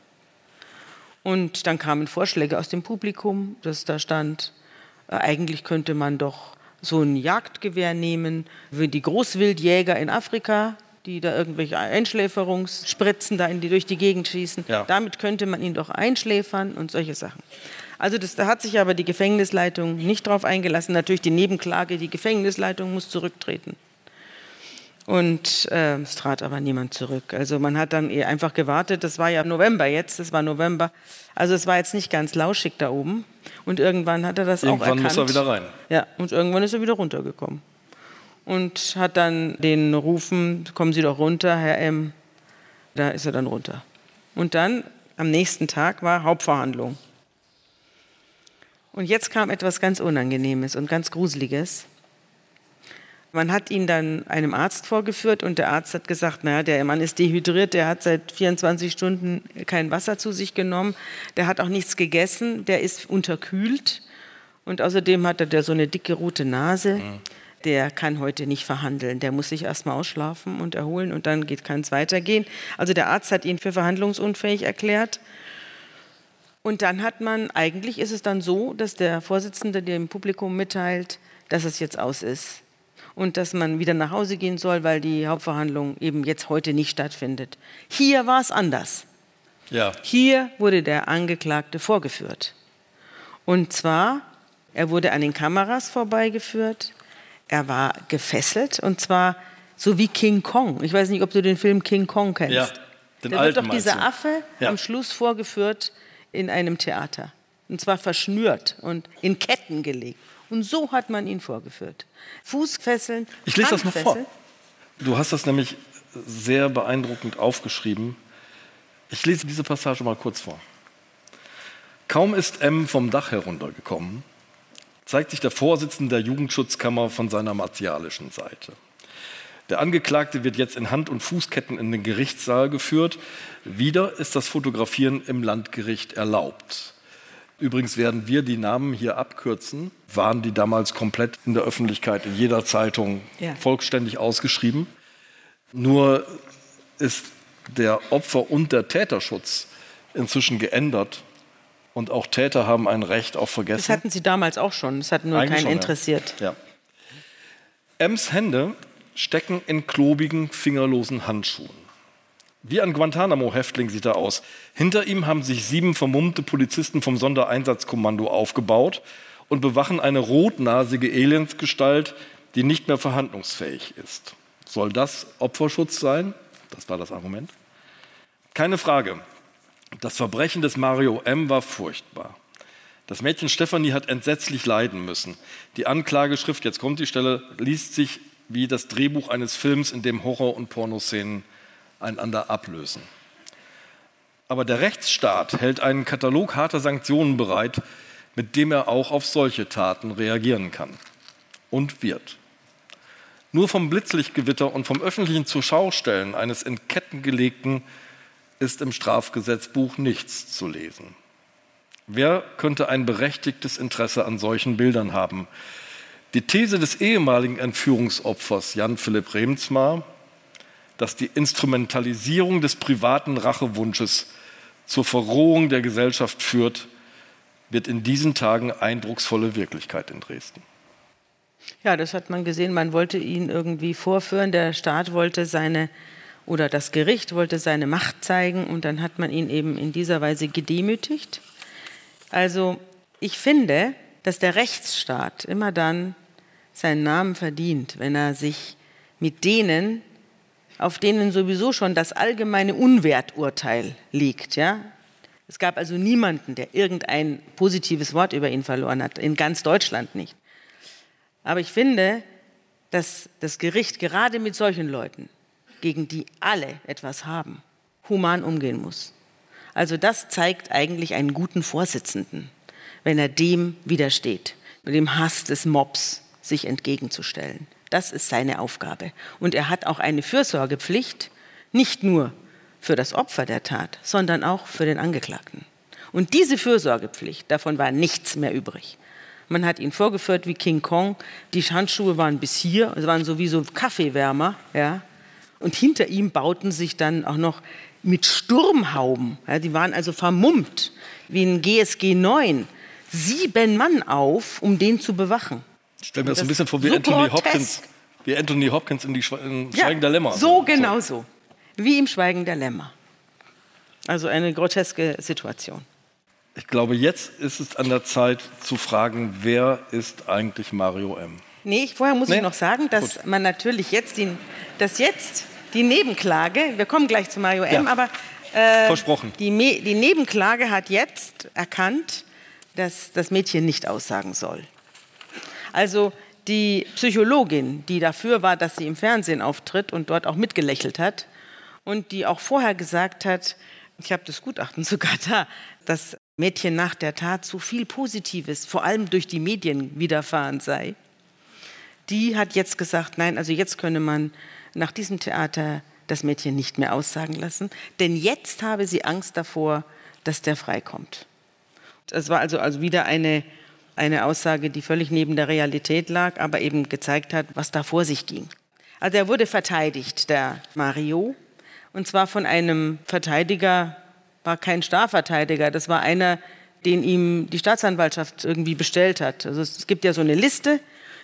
Und dann kamen Vorschläge aus dem Publikum, dass da stand, äh, eigentlich könnte man doch so ein Jagdgewehr nehmen, wie die Großwildjäger in Afrika, die da irgendwelche Einschläferungsspritzen da in die, durch die Gegend schießen. Ja. Damit könnte man ihn doch einschläfern und solche Sachen. Also das, da hat sich aber die Gefängnisleitung nicht drauf eingelassen. Natürlich die Nebenklage, die Gefängnisleitung muss zurücktreten. Und äh, es trat aber niemand zurück. Also man hat dann eher einfach gewartet. Das war ja November jetzt, das war November. Also es war jetzt nicht ganz lauschig da oben. Und irgendwann hat er das irgendwann auch erkannt. Irgendwann muss er wieder rein. Ja, und irgendwann ist er wieder runtergekommen und hat dann den Rufen, kommen Sie doch runter, Herr M. Da ist er dann runter. Und dann am nächsten Tag war Hauptverhandlung. Und jetzt kam etwas ganz Unangenehmes und ganz Gruseliges. Man hat ihn dann einem Arzt vorgeführt und der Arzt hat gesagt, naja, der Mann ist dehydriert, der hat seit 24 Stunden kein Wasser zu sich genommen, der hat auch nichts gegessen, der ist unterkühlt und außerdem hat er so eine dicke rote Nase. Mhm der kann heute nicht verhandeln. Der muss sich erstmal ausschlafen und erholen und dann kann es weitergehen. Also der Arzt hat ihn für verhandlungsunfähig erklärt. Und dann hat man, eigentlich ist es dann so, dass der Vorsitzende dem Publikum mitteilt, dass es jetzt aus ist. Und dass man wieder nach Hause gehen soll, weil die Hauptverhandlung eben jetzt heute nicht stattfindet. Hier war es anders. Ja. Hier wurde der Angeklagte vorgeführt. Und zwar, er wurde an den Kameras vorbeigeführt, er war gefesselt und zwar so wie King Kong. Ich weiß nicht, ob du den Film King Kong kennst. Ja, den da alten wird doch dieser? Affe Ja. am Schluss vorgeführt in einem Theater. Und zwar verschnürt und in Ketten gelegt. Und so hat man ihn vorgeführt. Fußfesseln. Ich lese das mal vor. Du hast das nämlich sehr beeindruckend aufgeschrieben. Ich lese diese Passage mal kurz vor. Kaum ist M vom Dach heruntergekommen, zeigt sich der Vorsitzende der Jugendschutzkammer von seiner martialischen Seite. Der Angeklagte wird jetzt in Hand- und Fußketten in den Gerichtssaal geführt. Wieder ist das Fotografieren im Landgericht erlaubt. Übrigens werden wir die Namen hier abkürzen, waren die damals komplett in der Öffentlichkeit, in jeder Zeitung Ja. vollständig ausgeschrieben. Nur ist der Opfer- und der Täterschutz inzwischen geändert. Und auch Täter haben ein Recht auf Das Vergessen. hatten sie damals auch schon. Das hat nur Eigentlich keinen schon, ja. interessiert. Ja. Ems Hände stecken in klobigen, fingerlosen Handschuhen. Wie ein Guantanamo-Häftling sieht er aus. Hinter ihm haben sich sieben vermummte Polizisten vom Sondereinsatzkommando aufgebaut und bewachen eine rotnasige Aliensgestalt, die nicht mehr verhandlungsfähig ist. Soll das Opferschutz sein? Das war das Argument. Keine Frage. Das Verbrechen des Mario M. war furchtbar. Das Mädchen Stefanie hat entsetzlich leiden müssen. Die Anklageschrift, jetzt kommt die Stelle, liest sich wie das Drehbuch eines Films, in dem Horror- und Pornoszenen einander ablösen. Aber der Rechtsstaat hält einen Katalog harter Sanktionen bereit, mit dem er auch auf solche Taten reagieren kann. Und wird. Nur vom Blitzlichtgewitter und vom öffentlichen Zuschaustellen eines in Ketten gelegten ist im Strafgesetzbuch nichts zu lesen. Wer könnte ein berechtigtes Interesse an solchen Bildern haben? Die These des ehemaligen Entführungsopfers Jan Philipp Remsmar, dass die Instrumentalisierung des privaten Rachewunsches zur Verrohung der Gesellschaft führt, wird in diesen Tagen eindrucksvolle Wirklichkeit in Dresden. Ja, das hat man gesehen. Man wollte ihn irgendwie vorführen. Der Staat wollte seine oder das Gericht wollte seine Macht zeigen und dann hat man ihn eben in dieser Weise gedemütigt. Also ich finde, dass der Rechtsstaat immer dann seinen Namen verdient, wenn er sich mit denen, auf denen sowieso schon das allgemeine Unwerturteil liegt, ja. Es gab also niemanden, der irgendein positives Wort über ihn verloren hat, in ganz Deutschland nicht. Aber ich finde, dass das Gericht gerade mit solchen Leuten, gegen die alle etwas haben, human umgehen muss. Also das zeigt eigentlich einen guten Vorsitzenden, wenn er dem widersteht, dem Hass des Mobs sich entgegenzustellen. Das ist seine Aufgabe. Und er hat auch eine Fürsorgepflicht, nicht nur für das Opfer der Tat, sondern auch für den Angeklagten. Und diese Fürsorgepflicht, davon war nichts mehr übrig. Man hat ihn vorgeführt wie King Kong. Die Handschuhe waren bis hier, es waren so wie so Kaffeewärmer. Ja. Und hinter ihm bauten sich dann auch noch mit Sturmhauben, ja, die waren also vermummt, wie ein GSG 9, sieben Mann auf, um den zu bewachen. Ich stelle mir das, Das ein bisschen vor wie so Anthony grotesk. Hopkins, wie Anthony Hopkins in die Schwe in Schweigen der Lämmer. So genau so. Wie im Schweigen der Lämmer. Also eine groteske Situation. Ich glaube, jetzt ist es an der Zeit zu fragen, wer ist eigentlich Mario M? Nee, vorher muss Nee? ich noch sagen, dass Gut. man natürlich jetzt, die, dass jetzt die Nebenklage, wir kommen gleich zu Mario M., Ja. aber äh, Versprochen. die, die Nebenklage hat jetzt erkannt, dass das Mädchen nicht aussagen soll. Also die Psychologin, die dafür war, dass sie im Fernsehen auftritt und dort auch mitgelächelt hat und die auch vorher gesagt hat, ich habe das Gutachten sogar da, dass Mädchen nach der Tat so viel Positives, vor allem durch die Medien widerfahren sei, die hat jetzt gesagt, nein, also jetzt könne man nach diesem Theater das Mädchen nicht mehr aussagen lassen, denn jetzt habe sie Angst davor, dass der freikommt. Es war also, also wieder eine, eine Aussage, die völlig neben der Realität lag, aber eben gezeigt hat, was da vor sich ging. Also er wurde verteidigt, der Mario, und zwar von einem Verteidiger, war kein Starverteidiger, das war einer, den ihm die Staatsanwaltschaft irgendwie bestellt hat. Also es gibt ja so eine Liste,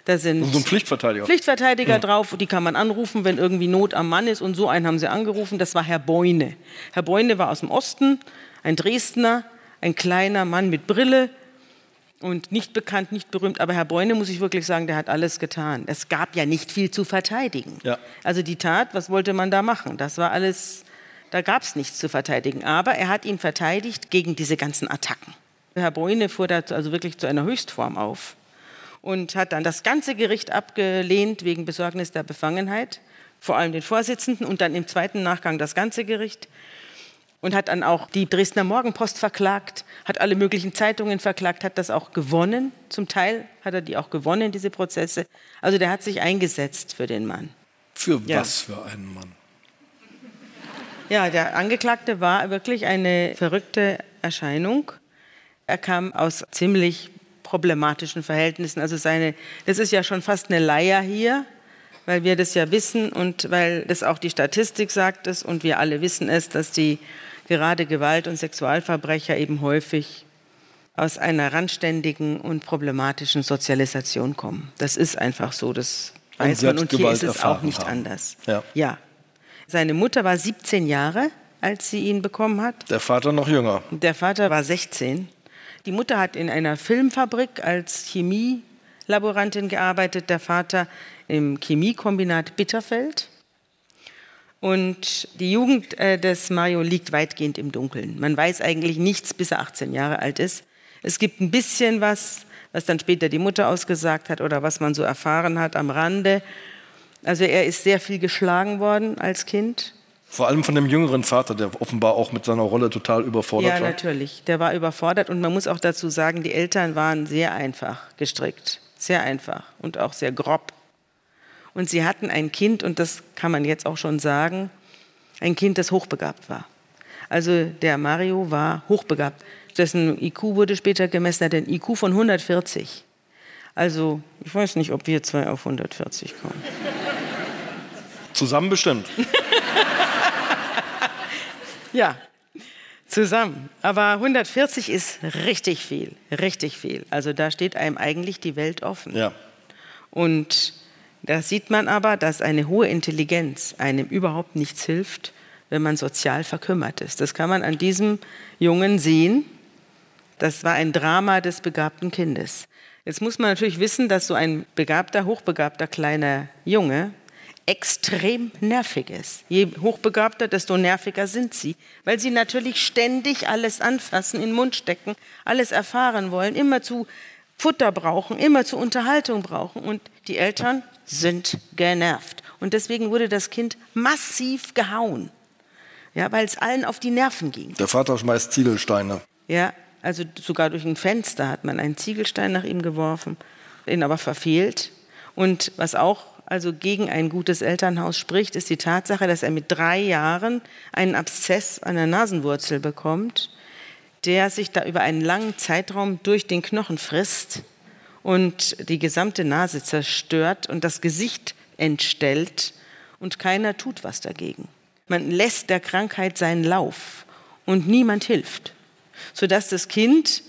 da sind so ein Pflichtverteidiger, Pflichtverteidiger ja. drauf, die kann man anrufen, wenn irgendwie Not am Mann ist. Und so einen haben sie angerufen, das war Herr Beune. Herr Beune war aus dem Osten, ein Dresdner, ein kleiner Mann mit Brille, und nicht bekannt, nicht berühmt. Aber Herr Beune, muss ich wirklich sagen, der hat alles getan. Es gab ja nicht viel zu verteidigen. Ja. Also die Tat, was wollte man da machen? Das war alles, da gab es nichts zu verteidigen. Aber er hat ihn verteidigt gegen diese ganzen Attacken. Herr Beune fuhr da also wirklich zu einer Höchstform auf und hat dann das ganze Gericht abgelehnt wegen Besorgnis der Befangenheit, vor allem den Vorsitzenden und dann im zweiten Nachgang das ganze Gericht und hat dann auch die Dresdner Morgenpost verklagt, hat alle möglichen Zeitungen verklagt, hat das auch gewonnen. Zum Teil hat er die auch gewonnen, diese Prozesse. Also der hat sich eingesetzt für den Mann. Für ja. was für einen Mann? Ja, der Angeklagte war wirklich eine verrückte Erscheinung. Er kam aus ziemlich problematischen Verhältnissen. Also seine, das ist ja schon fast eine Leier hier, weil wir das ja wissen und weil das auch die Statistik sagt es und wir alle wissen es, dass die gerade Gewalt- und Sexualverbrecher eben häufig aus einer randständigen und problematischen Sozialisation kommen. Das ist einfach so, das weiß man und hier ist es auch nicht haben. anders. Ja. ja. Seine Mutter war 17 Jahre, als sie ihn bekommen hat. Der Vater noch jünger. Der Vater war 16. Die Mutter hat in einer Filmfabrik als Chemielaborantin gearbeitet, der Vater im Chemiekombinat Bitterfeld. Und die Jugend äh, des Mario liegt weitgehend im Dunkeln. Man weiß eigentlich nichts, bis er 18 Jahre alt ist. Es gibt ein bisschen was, was dann später die Mutter ausgesagt hat oder was man so erfahren hat am Rande. Also er ist sehr viel geschlagen worden als Kind. Vor allem von dem jüngeren Vater, der offenbar auch mit seiner Rolle total überfordert war. Ja, natürlich. Der war überfordert und man muss auch dazu sagen, die Eltern waren sehr einfach gestrickt. Sehr einfach und auch sehr grob. Und sie hatten ein Kind, und das kann man jetzt auch schon sagen, ein Kind, das hochbegabt war. Also der Mario war hochbegabt. Dessen IQ wurde später gemessen, er hat ein IQ von 140. Also ich weiß nicht, ob wir zwei auf 140 kommen. Zusammen bestimmt. ja, zusammen. Aber 140 ist richtig viel, richtig viel. Also da steht einem eigentlich die Welt offen. Ja. Und da sieht man aber, dass eine hohe Intelligenz einem überhaupt nichts hilft, wenn man sozial verkümmert ist. Das kann man an diesem Jungen sehen. Das war ein Drama des begabten Kindes. Jetzt muss man natürlich wissen, dass so ein begabter, hochbegabter kleiner Junge extrem nervig ist. Je hochbegabter, desto nerviger sind sie, weil sie natürlich ständig alles anfassen, in den Mund stecken, alles erfahren wollen, immer zu Futter brauchen, immer zu Unterhaltung brauchen. Und die Eltern sind genervt. Und deswegen wurde das Kind massiv gehauen, ja, weil es allen auf die Nerven ging. Der Vater schmeißt Ziegelsteine. Ja, also sogar durch ein Fenster hat man einen Ziegelstein nach ihm geworfen, ihn aber verfehlt. Und was auch also gegen ein gutes Elternhaus spricht, ist die Tatsache, dass er mit drei Jahren einen Abszess an der Nasenwurzel bekommt, der sich da über einen langen Zeitraum durch den Knochen frisst und die gesamte Nase zerstört und das Gesicht entstellt und keiner tut was dagegen. Man lässt der Krankheit seinen Lauf und niemand hilft, sodass das Kind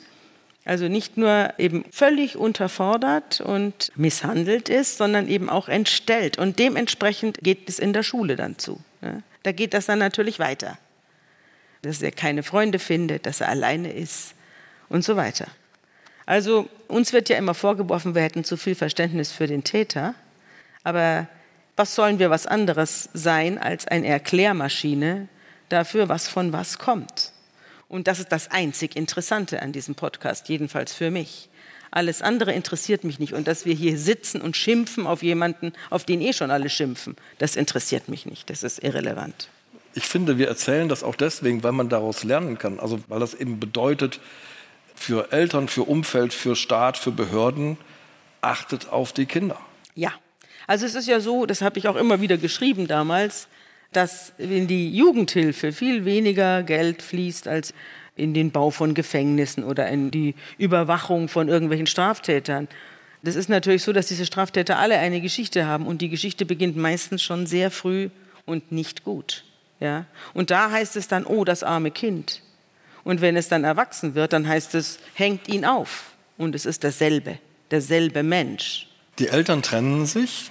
also nicht nur eben völlig unterfordert und misshandelt ist, sondern eben auch entstellt. Und dementsprechend geht es in der Schule dann zu. Da geht das dann natürlich weiter. Dass er keine Freunde findet, dass er alleine ist und so weiter. Also uns wird ja immer vorgeworfen, wir hätten zu viel Verständnis für den Täter. Aber was sollen wir was anderes sein als eine Erklärmaschine dafür, was von was kommt? Und das ist das einzig Interessante an diesem Podcast, jedenfalls für mich. Alles andere interessiert mich nicht. Und dass wir hier sitzen und schimpfen auf jemanden, auf den eh schon alle schimpfen, das interessiert mich nicht. Das ist irrelevant. Ich finde, wir erzählen das auch deswegen, weil man daraus lernen kann. Also weil das eben bedeutet, für Eltern, für Umfeld, für Staat, für Behörden, achtet auf die Kinder. Ja, also es ist ja so, das habe ich auch immer wieder geschrieben damals, dass in die Jugendhilfe viel weniger Geld fließt als in den Bau von Gefängnissen oder in die Überwachung von irgendwelchen Straftätern. Das ist natürlich so, dass diese Straftäter alle eine Geschichte haben und die Geschichte beginnt meistens schon sehr früh und nicht gut. Ja? Und da heißt es dann, oh, das arme Kind. Und wenn es dann erwachsen wird, dann heißt es, hängt ihn auf. Und es ist dasselbe, derselbe Mensch. Die Eltern trennen sich.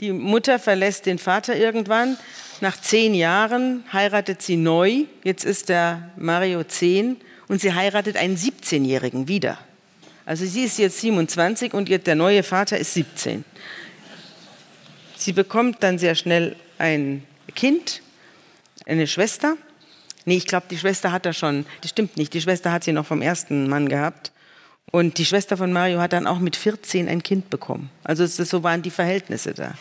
Die Mutter verlässt den Vater irgendwann. Nach zehn Jahren heiratet sie neu. Jetzt ist der Mario zehn und sie heiratet einen 17-Jährigen wieder. Also sie ist jetzt 27 und der neue Vater ist 17. Sie bekommt dann sehr schnell ein Kind, eine Schwester. Nee, ich glaube, die Schwester hat er schon. Das stimmt nicht. Die Schwester hat sie noch vom ersten Mann gehabt. Und die Schwester von Mario hat dann auch mit 14 ein Kind bekommen. Also so waren die Verhältnisse da.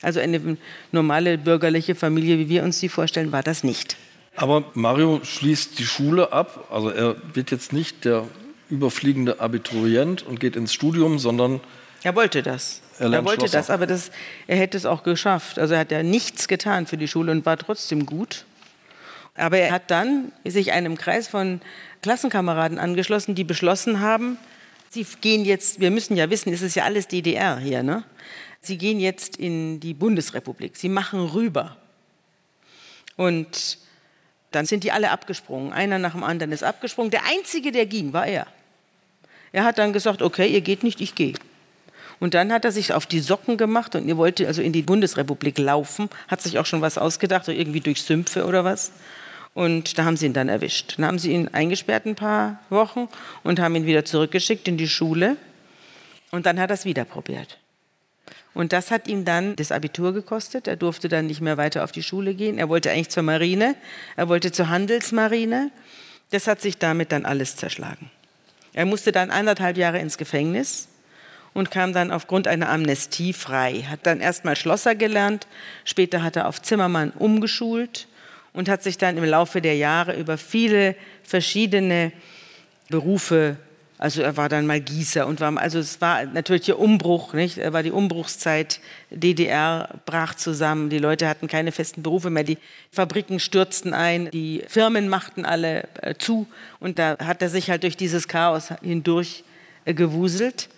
Also eine normale bürgerliche Familie, wie wir uns die vorstellen, war das nicht. Aber Mario schließt die Schule ab. Also er wird jetzt nicht der überfliegende Abiturient und geht ins Studium, sondern er wollte das. Er, er wollte Schlosser. das, aber das, er hätte es auch geschafft. Also er hat ja nichts getan für die Schule und war trotzdem gut. Aber er hat dann sich einem Kreis von Klassenkameraden angeschlossen, die beschlossen haben, sie gehen jetzt, wir müssen ja wissen, es ist ja alles DDR hier, ne? Sie gehen jetzt in die Bundesrepublik. Sie machen rüber. Und dann sind die alle abgesprungen. Einer nach dem anderen ist abgesprungen. Der Einzige, der ging, war er. Er hat dann gesagt, okay, ihr geht nicht, ich gehe. Und dann hat er sich auf die Socken gemacht und er wollte also in die Bundesrepublik laufen, hat sich auch schon was ausgedacht, irgendwie durch Sümpfe oder was. Und da haben sie ihn dann erwischt. Dann haben sie ihn eingesperrt ein paar Wochen und haben ihn wieder zurückgeschickt in die Schule. Und dann hat er es wieder probiert. Und das hat ihm dann das Abitur gekostet. Er durfte dann nicht mehr weiter auf die Schule gehen. Er wollte eigentlich zur Marine. Er wollte zur Handelsmarine. Das hat sich damit dann alles zerschlagen. Er musste dann anderthalb Jahre ins Gefängnis und kam dann aufgrund einer Amnestie frei. Hat dann erstmal Schlosser gelernt, später hat er auf Zimmermann umgeschult und hat sich dann im Laufe der Jahre über viele verschiedene Berufe also er war dann mal Gießer und war, also es war natürlich der Umbruch, nicht? Er war die Umbruchszeit, DDR brach zusammen, die Leute hatten keine festen Berufe mehr, die Fabriken stürzten ein, die Firmen machten alle äh, zu und da hat er sich halt durch dieses Chaos hindurch äh, gewuselt.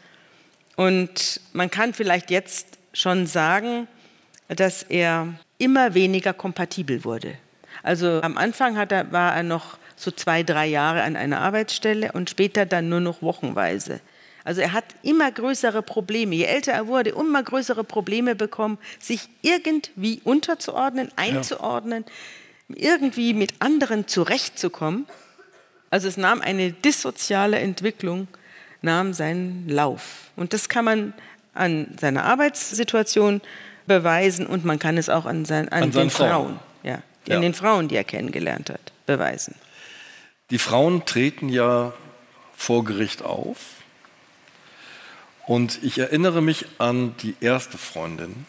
Und man kann vielleicht jetzt schon sagen, dass er immer weniger kompatibel wurde. Also am Anfang er, war er noch so zwei, drei Jahre an einer Arbeitsstelle und später dann nur noch wochenweise. Also er hat immer größere Probleme. Je älter er wurde, immer größere Probleme bekommen, sich irgendwie unterzuordnen, einzuordnen, ja. irgendwie mit anderen zurechtzukommen. Also es nahm eine dissoziale Entwicklung, nahm seinen Lauf. Und das kann man an seiner Arbeitssituation beweisen und man kann es auch an, sein, an, an den Frauen, Frauen ja, ja. den Frauen, die er kennengelernt hat, beweisen. Die Frauen treten ja vor Gericht auf. Und ich erinnere mich an die erste Freundin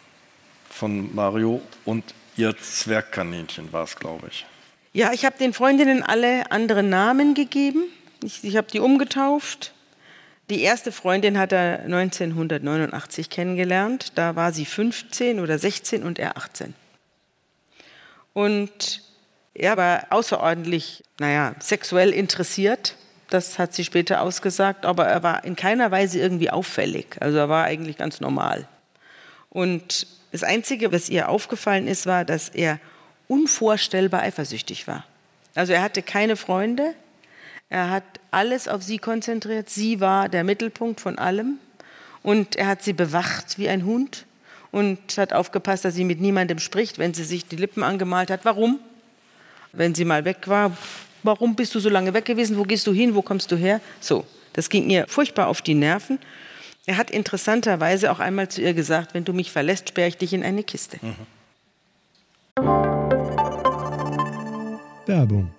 von Mario und ihr Zwergkaninchen war es, glaube ich. Ja, ich habe den Freundinnen alle andere Namen gegeben. Ich, ich habe die umgetauft. Die erste Freundin hat er 1989 kennengelernt. Da war sie 15 oder 16 und er 18. Und er war außerordentlich, naja, sexuell interessiert. Das hat sie später ausgesagt, aber er war in keiner Weise irgendwie auffällig. Also er war eigentlich ganz normal. Und das Einzige, was ihr aufgefallen ist, war, dass er unvorstellbar eifersüchtig war. Also er hatte keine Freunde, er hat alles auf sie konzentriert, sie war der Mittelpunkt von allem und er hat sie bewacht wie ein Hund und hat aufgepasst, dass sie mit niemandem spricht, wenn sie sich die Lippen angemalt hat. Warum? wenn sie mal weg war, warum bist du so lange weg gewesen? Wo gehst du hin? Wo kommst du her? So, das ging ihr furchtbar auf die Nerven. Er hat interessanterweise auch einmal zu ihr gesagt, wenn du mich verlässt, sperre ich dich in eine Kiste. Mhm. Werbung.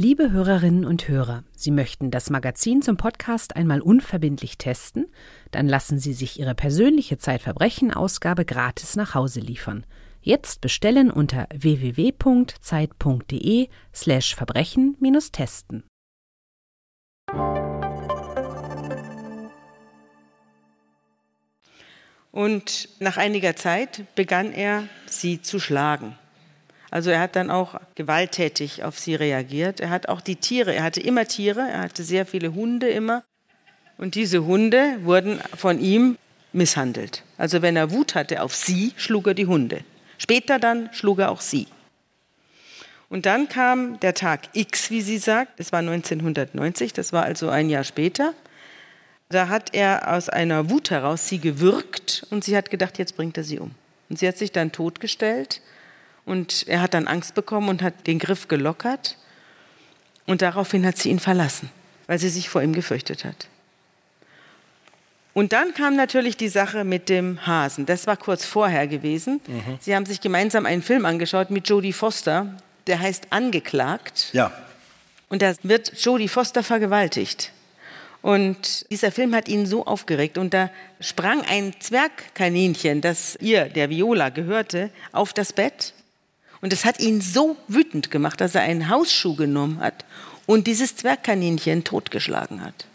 Liebe Hörerinnen und Hörer, Sie möchten das Magazin zum Podcast einmal unverbindlich testen? Dann lassen Sie sich Ihre persönliche Zeitverbrechen-Ausgabe gratis nach Hause liefern. Jetzt bestellen unter www.zeit.de slash Verbrechen-testen. Und nach einiger Zeit begann er, sie zu schlagen. Also er hat dann auch gewalttätig auf sie reagiert. Er hat auch die Tiere, er hatte immer Tiere, er hatte sehr viele Hunde immer. Und diese Hunde wurden von ihm misshandelt. Also wenn er Wut hatte auf sie, schlug er die Hunde. Später dann schlug er auch sie. Und dann kam der Tag X, wie sie sagt, es war 1990, das war also ein Jahr später. Da hat er aus einer Wut heraus sie gewürgt und sie hat gedacht, jetzt bringt er sie um. Und sie hat sich dann totgestellt und er hat dann Angst bekommen und hat den Griff gelockert und daraufhin hat sie ihn verlassen, weil sie sich vor ihm gefürchtet hat. Und dann kam natürlich die Sache mit dem Hasen. Das war kurz vorher gewesen. Mhm. Sie haben sich gemeinsam einen Film angeschaut mit Jodie Foster, der heißt Angeklagt. Ja. Und da wird Jodie Foster vergewaltigt. Und dieser Film hat ihn so aufgeregt. Und da sprang ein Zwergkaninchen, das ihr, der Viola, gehörte, auf das Bett. Und es hat ihn so wütend gemacht, dass er einen Hausschuh genommen hat und dieses Zwergkaninchen totgeschlagen hat.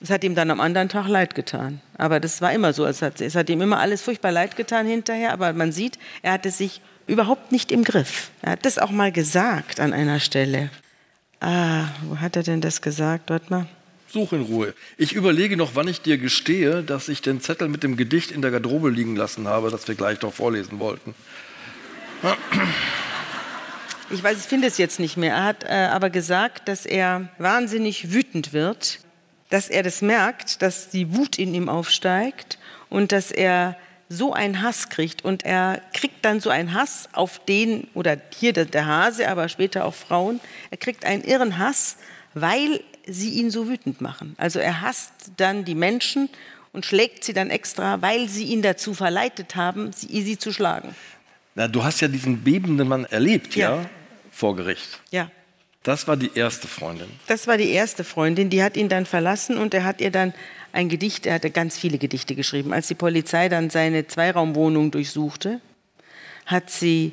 Es hat ihm dann am anderen Tag leid getan. Aber das war immer so. Es hat, es hat ihm immer alles furchtbar leid getan hinterher. Aber man sieht, er hatte sich überhaupt nicht im Griff. Er hat das auch mal gesagt an einer Stelle. Ah, wo hat er denn das gesagt? Warte mal. Such in Ruhe. Ich überlege noch, wann ich dir gestehe, dass ich den Zettel mit dem Gedicht in der Garderobe liegen lassen habe, das wir gleich noch vorlesen wollten. Ich weiß, ich finde es jetzt nicht mehr. Er hat äh, aber gesagt, dass er wahnsinnig wütend wird, dass er das merkt, dass die Wut in ihm aufsteigt und dass er so einen Hass kriegt und er kriegt dann so einen Hass auf den, oder hier der Hase, aber später auch Frauen, er kriegt einen irren Hass, weil sie ihn so wütend machen. Also er hasst dann die Menschen und schlägt sie dann extra, weil sie ihn dazu verleitet haben, sie, sie zu schlagen. Na, du hast ja diesen bebenden Mann erlebt, ja. ja, vor Gericht. Ja. Das war die erste Freundin. Das war die erste Freundin, die hat ihn dann verlassen und er hat ihr dann ein Gedicht, er hatte ganz viele Gedichte geschrieben. Als die Polizei dann seine Zweiraumwohnung durchsuchte, hat sie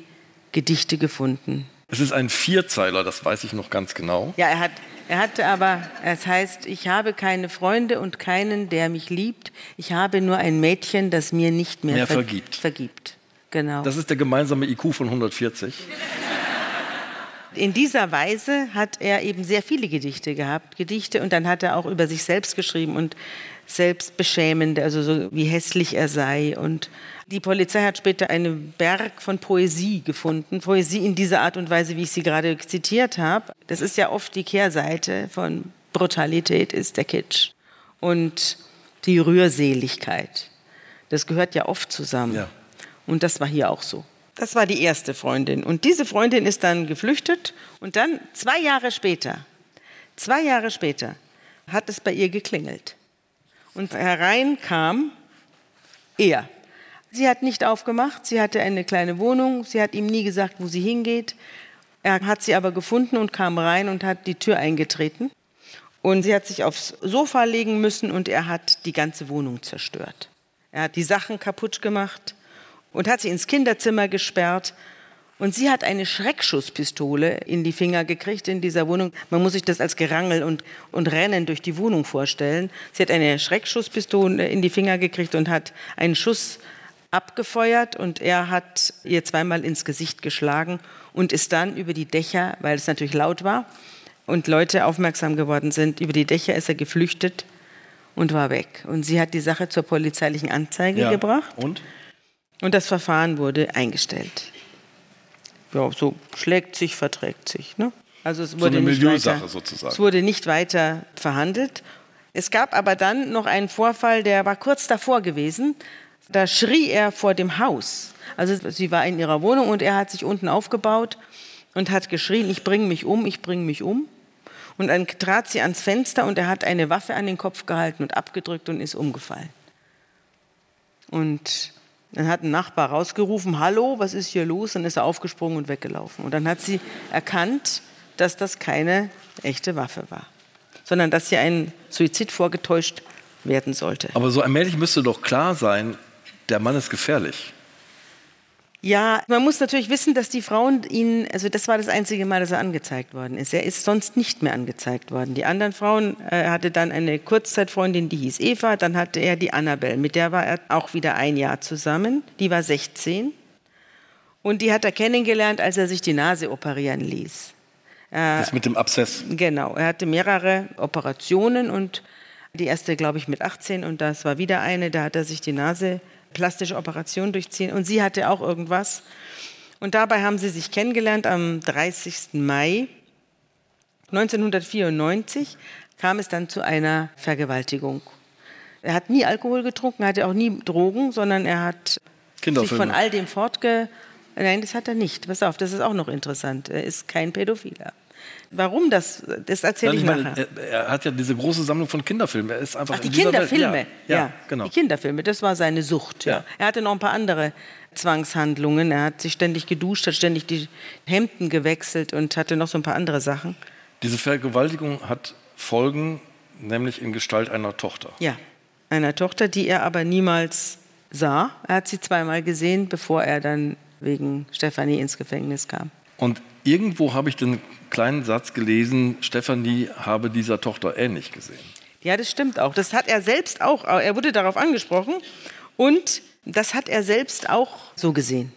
Gedichte gefunden. Es ist ein Vierzeiler, das weiß ich noch ganz genau. Ja, er hat, er hatte aber, es heißt, ich habe keine Freunde und keinen, der mich liebt. Ich habe nur ein Mädchen, das mir nicht mehr, mehr ver vergibt. vergibt. Genau. Das ist der gemeinsame IQ von 140. In dieser Weise hat er eben sehr viele Gedichte gehabt, Gedichte und dann hat er auch über sich selbst geschrieben und selbstbeschämend, also so wie hässlich er sei und die Polizei hat später einen Berg von Poesie gefunden. Poesie in dieser Art und Weise, wie ich sie gerade zitiert habe. Das ist ja oft die Kehrseite von Brutalität, ist der Kitsch. Und die Rührseligkeit. Das gehört ja oft zusammen. Ja. Und das war hier auch so. Das war die erste Freundin. Und diese Freundin ist dann geflüchtet. Und dann, zwei Jahre später, zwei Jahre später, hat es bei ihr geklingelt. Und herein kam er. Sie hat nicht aufgemacht, sie hatte eine kleine Wohnung, sie hat ihm nie gesagt, wo sie hingeht. Er hat sie aber gefunden und kam rein und hat die Tür eingetreten. Und sie hat sich aufs Sofa legen müssen und er hat die ganze Wohnung zerstört. Er hat die Sachen kaputt gemacht und hat sie ins Kinderzimmer gesperrt. Und sie hat eine Schreckschusspistole in die Finger gekriegt in dieser Wohnung. Man muss sich das als Gerangel und, und Rennen durch die Wohnung vorstellen. Sie hat eine Schreckschusspistole in die Finger gekriegt und hat einen Schuss abgefeuert und er hat ihr zweimal ins Gesicht geschlagen und ist dann über die Dächer, weil es natürlich laut war und Leute aufmerksam geworden sind, über die Dächer ist er geflüchtet und war weg. Und sie hat die Sache zur polizeilichen Anzeige ja. gebracht. Und? Und das Verfahren wurde eingestellt. Ja, so schlägt sich, verträgt sich. Ne? Also es wurde, so nicht weiter, sozusagen. es wurde nicht weiter verhandelt. Es gab aber dann noch einen Vorfall, der war kurz davor gewesen. Da schrie er vor dem Haus. Also sie war in ihrer Wohnung und er hat sich unten aufgebaut und hat geschrien, ich bringe mich um, ich bringe mich um. Und dann trat sie ans Fenster und er hat eine Waffe an den Kopf gehalten und abgedrückt und ist umgefallen. Und dann hat ein Nachbar rausgerufen, hallo, was ist hier los? Dann ist er aufgesprungen und weggelaufen. Und dann hat sie erkannt, dass das keine echte Waffe war, sondern dass hier ein Suizid vorgetäuscht werden sollte. Aber so allmählich müsste doch klar sein, der Mann ist gefährlich. Ja, man muss natürlich wissen, dass die Frauen ihn, also das war das einzige Mal, dass er angezeigt worden ist. Er ist sonst nicht mehr angezeigt worden. Die anderen Frauen, äh, er hatte dann eine Kurzzeitfreundin, die hieß Eva, dann hatte er die Annabelle, mit der war er auch wieder ein Jahr zusammen. Die war 16. Und die hat er kennengelernt, als er sich die Nase operieren ließ. Das mit dem Abszess. Genau, er hatte mehrere Operationen und die erste, glaube ich, mit 18 und das war wieder eine, da hat er sich die Nase plastische Operation durchziehen und sie hatte auch irgendwas. Und dabei haben sie sich kennengelernt am 30. Mai 1994 kam es dann zu einer Vergewaltigung. Er hat nie Alkohol getrunken, hatte auch nie Drogen, sondern er hat sich von all dem fortge... Nein, das hat er nicht. Pass auf, das ist auch noch interessant. Er ist kein Pädophiler. Warum das? Das erzähle ich, ich meine, nachher. Er, hat ja diese große Sammlung von Kinderfilmen. Er ist einfach Ach, die Kinderfilme. Ja, ja, genau. Die Kinderfilme, das war seine Sucht. Ja. Er hatte noch ein paar andere Zwangshandlungen. Er hat sich ständig geduscht, hat ständig die Hemden gewechselt und hatte noch so ein paar andere Sachen. Diese Vergewaltigung hat Folgen, nämlich in Gestalt einer Tochter. Ja, einer Tochter, die er aber niemals sah. Er hat sie zweimal gesehen, bevor er dann wegen Stefanie ins Gefängnis kam. Und irgendwo habe ich den kleinen Satz gelesen, Stefanie habe dieser Tochter ähnlich gesehen. Ja, das stimmt auch. Das hat er selbst auch. Er wurde darauf angesprochen und das hat er selbst auch so gesehen.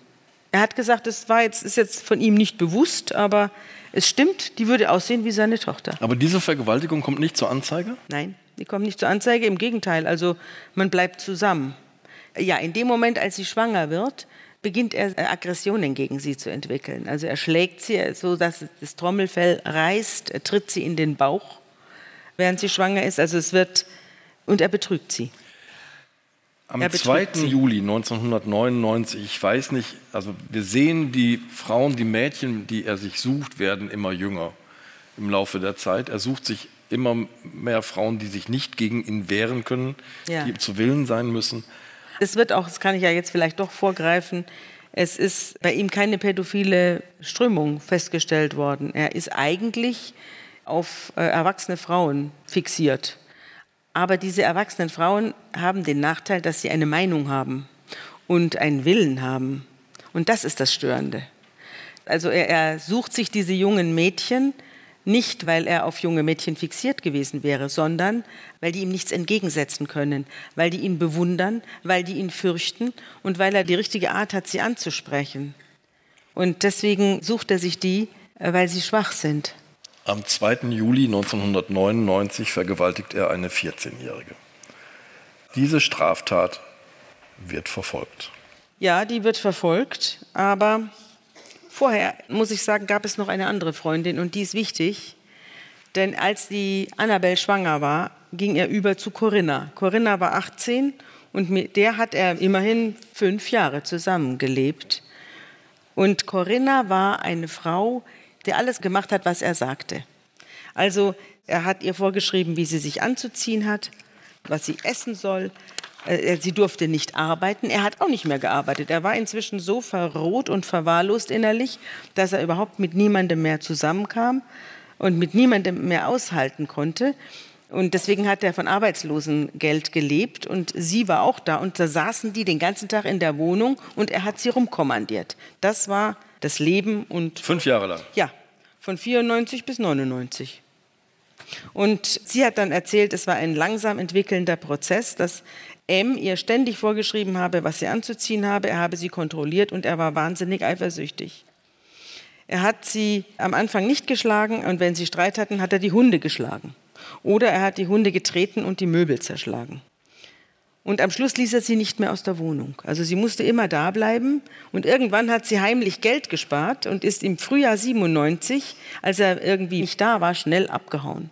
Er hat gesagt, das war jetzt, ist jetzt von ihm nicht bewusst, aber es stimmt, die würde aussehen wie seine Tochter. Aber diese Vergewaltigung kommt nicht zur Anzeige? Nein, die kommt nicht zur Anzeige. Im Gegenteil, also man bleibt zusammen. Ja, in dem Moment, als sie schwanger wird, beginnt er Aggressionen gegen sie zu entwickeln. Also er schlägt sie so, dass das Trommelfell reißt, er tritt sie in den Bauch, während sie schwanger ist. Also es wird und er betrügt sie. Am 2. Sie. Juli 1999, ich weiß nicht, also wir sehen die Frauen, die Mädchen, die er sich sucht, werden immer jünger im Laufe der Zeit. Er sucht sich immer mehr Frauen, die sich nicht gegen ihn wehren können, ja. die zu Willen sein müssen. Es wird auch, das kann ich ja jetzt vielleicht doch vorgreifen, es ist bei ihm keine pädophile Strömung festgestellt worden. Er ist eigentlich auf äh, erwachsene Frauen fixiert. Aber diese erwachsenen Frauen haben den Nachteil, dass sie eine Meinung haben und einen Willen haben. Und das ist das Störende. Also er, er sucht sich diese jungen Mädchen, nicht, weil er auf junge Mädchen fixiert gewesen wäre, sondern weil die ihm nichts entgegensetzen können, weil die ihn bewundern, weil die ihn fürchten und weil er die richtige Art hat, sie anzusprechen. Und deswegen sucht er sich die, äh, weil sie schwach sind. Am 2. Juli 1999 vergewaltigt er eine 14-Jährige. Diese Straftat wird verfolgt. Ja, die wird verfolgt, aber Vorher, muss ich sagen, gab es noch eine andere Freundin und die ist wichtig. Denn als die Annabelle schwanger war, ging er über zu Corinna. Corinna war 18 und mit der hat er immerhin fünf Jahre zusammengelebt. Und Corinna war eine Frau, die alles gemacht hat, was er sagte. Also er hat ihr vorgeschrieben, wie sie sich anzuziehen hat, was sie essen soll, sie durfte nicht arbeiten. Er hat auch nicht mehr gearbeitet. Er war inzwischen so verroht und verwahrlost innerlich, dass er überhaupt mit niemandem mehr zusammenkam und mit niemandem mehr aushalten konnte. Und deswegen hat er von Arbeitslosengeld gelebt und sie war auch da und da saßen die den ganzen Tag in der Wohnung und er hat sie rumkommandiert. Das war das Leben und fünf Jahre lang. Ja, von 94 bis 99. Und sie hat dann erzählt, es war ein langsam entwickelnder Prozess, dass M ihr ständig vorgeschrieben habe, was sie anzuziehen habe. Er habe sie kontrolliert und er war wahnsinnig eifersüchtig. Er hat sie am Anfang nicht geschlagen und wenn sie Streit hatten, hat er die Hunde geschlagen. Oder er hat die Hunde getreten und die Möbel zerschlagen. Und am Schluss ließ er sie nicht mehr aus der Wohnung. Also sie musste immer da bleiben. Und irgendwann hat sie heimlich Geld gespart und ist im Frühjahr 97, als er irgendwie nicht da war, schnell abgehauen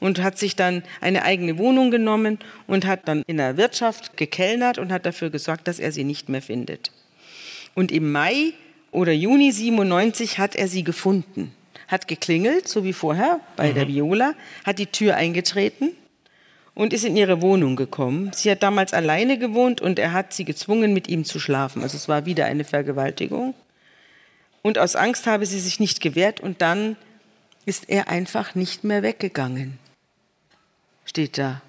und hat sich dann eine eigene Wohnung genommen und hat dann in der Wirtschaft gekellnert und hat dafür gesorgt, dass er sie nicht mehr findet. Und im Mai oder Juni 97 hat er sie gefunden, hat geklingelt, so wie vorher bei mhm. der Viola, hat die Tür eingetreten und ist in ihre Wohnung gekommen. Sie hat damals alleine gewohnt und er hat sie gezwungen, mit ihm zu schlafen. Also es war wieder eine Vergewaltigung. Und aus Angst habe sie sich nicht gewehrt und dann ist er einfach nicht mehr weggegangen steht da.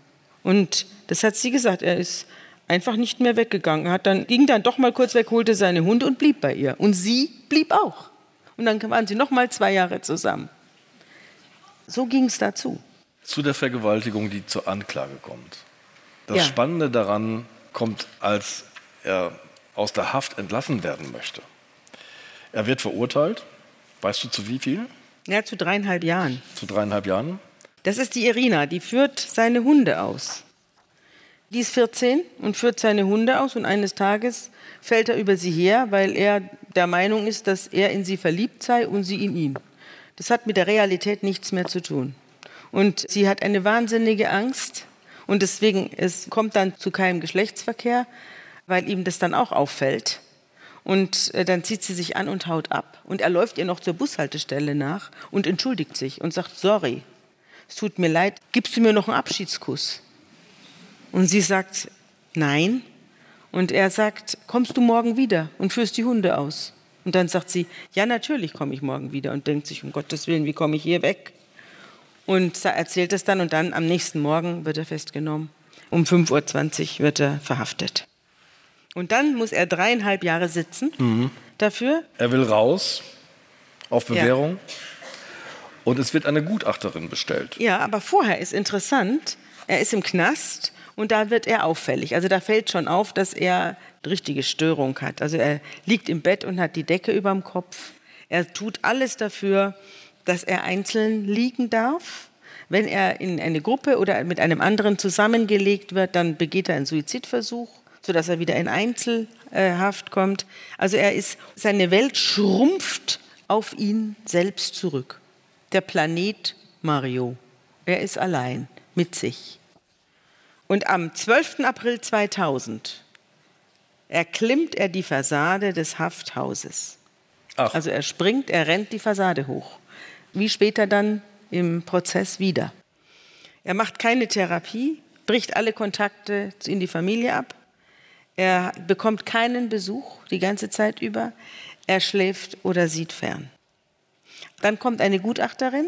Und das hat sie gesagt, er ist einfach nicht mehr weggegangen. Er hat dann, ging dann doch mal kurz weg, holte seine Hunde und blieb bei ihr. Und sie blieb auch. Und dann waren sie noch mal zwei Jahre zusammen. So ging es dazu. Zu der Vergewaltigung, die zur Anklage kommt. Das ja. Spannende daran kommt, als er aus der Haft entlassen werden möchte. Er wird verurteilt. Weißt du zu wie viel? Ja, zu dreieinhalb Jahren. Zu dreieinhalb Jahren? Das ist die Irina, die führt seine Hunde aus. Die ist 14 und führt seine Hunde aus und eines Tages fällt er über sie her, weil er der Meinung ist, dass er in sie verliebt sei und sie in ihn. Das hat mit der Realität nichts mehr zu tun. Und sie hat eine wahnsinnige Angst und deswegen es kommt dann zu keinem Geschlechtsverkehr, weil ihm das dann auch auffällt. Und äh, dann zieht sie sich an und haut ab. Und er läuft ihr noch zur Bushaltestelle nach und entschuldigt sich und sagt, sorry, es tut mir leid, gibst du mir noch einen Abschiedskuss? Und sie sagt, nein. Und er sagt, kommst du morgen wieder und führst die Hunde aus? Und dann sagt sie, ja, natürlich komme ich morgen wieder und denkt sich, um Gottes Willen, wie komme ich hier weg? Und erzählt es dann und dann am nächsten Morgen wird er festgenommen. Um 5.20 Uhr wird er verhaftet. Und dann muss er dreieinhalb Jahre sitzen mhm. dafür. Er will raus auf Bewährung. Ja. Und es wird eine Gutachterin bestellt. Ja, aber vorher ist interessant, er ist im Knast und da wird er auffällig. Also da fällt schon auf, dass er richtige Störung hat. Also er liegt im Bett und hat die Decke über dem Kopf. Er tut alles dafür, dass er einzeln liegen darf. Wenn er in eine Gruppe oder mit einem anderen zusammengelegt wird, dann begeht er einen Suizidversuch, sodass er wieder in Einzelhaft kommt. Also er ist, seine Welt schrumpft auf ihn selbst zurück. Der Planet Mario. Er ist allein mit sich. Und am 12. April 2000 erklimmt er die Fassade des Hafthauses. Ach. Also er springt, er rennt die Fassade hoch. Wie später dann im Prozess wieder. Er macht keine Therapie, bricht alle Kontakte in die Familie ab. Er bekommt keinen Besuch die ganze Zeit über. Er schläft oder sieht fern. Dann kommt eine Gutachterin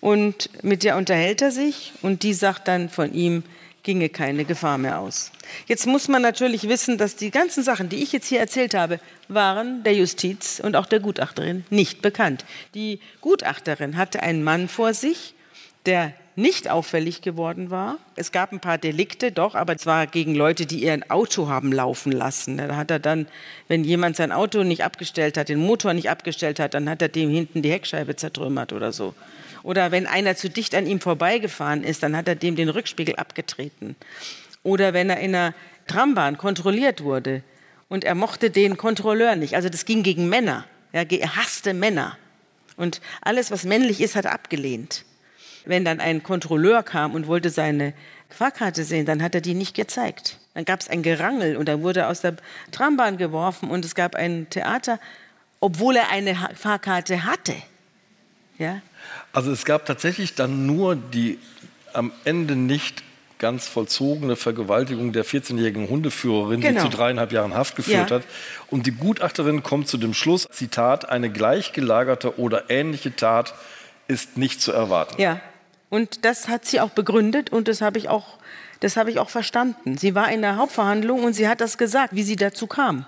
und mit der unterhält er sich und die sagt dann von ihm, ginge keine Gefahr mehr aus. Jetzt muss man natürlich wissen, dass die ganzen Sachen, die ich jetzt hier erzählt habe, waren der Justiz und auch der Gutachterin nicht bekannt. Die Gutachterin hatte einen Mann vor sich, der nicht auffällig geworden war. Es gab ein paar Delikte, doch, aber es war gegen Leute, die ihr Auto haben laufen lassen. Da hat er dann, wenn jemand sein Auto nicht abgestellt hat, den Motor nicht abgestellt hat, dann hat er dem hinten die Heckscheibe zertrümmert oder so. Oder wenn einer zu dicht an ihm vorbeigefahren ist, dann hat er dem den Rückspiegel abgetreten. Oder wenn er in einer Trambahn kontrolliert wurde und er mochte den Kontrolleur nicht. Also das ging gegen Männer. er hasste Männer. Und alles, was männlich ist, hat er abgelehnt. Wenn dann ein Kontrolleur kam und wollte seine Fahrkarte sehen, dann hat er die nicht gezeigt. Dann gab es ein Gerangel und dann wurde er aus der Trambahn geworfen und es gab ein Theater, obwohl er eine Fahrkarte hatte. Ja? Also es gab tatsächlich dann nur die am Ende nicht ganz vollzogene Vergewaltigung der 14-jährigen Hundeführerin, genau. die zu dreieinhalb Jahren Haft geführt ja. hat. Und die Gutachterin kommt zu dem Schluss, Zitat, eine gleichgelagerte oder ähnliche Tat ist nicht zu erwarten. Ja, und das hat sie auch begründet und das habe ich auch, das habe ich auch verstanden. Sie war in der Hauptverhandlung und sie hat das gesagt, wie sie dazu kam.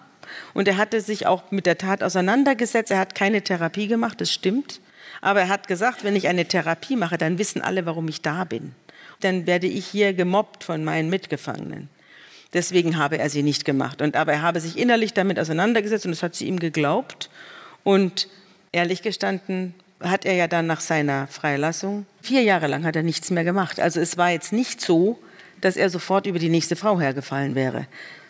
Und er hatte sich auch mit der Tat auseinandergesetzt. Er hat keine Therapie gemacht, das stimmt. Aber er hat gesagt, wenn ich eine Therapie mache, dann wissen alle, warum ich da bin. Dann werde ich hier gemobbt von meinen Mitgefangenen. Deswegen habe er sie nicht gemacht. Und aber er habe sich innerlich damit auseinandergesetzt und das hat sie ihm geglaubt. Und ehrlich gestanden hat er ja dann nach seiner Freilassung vier Jahre lang hat er nichts mehr gemacht. Also es war jetzt nicht so, dass er sofort über die nächste Frau hergefallen wäre,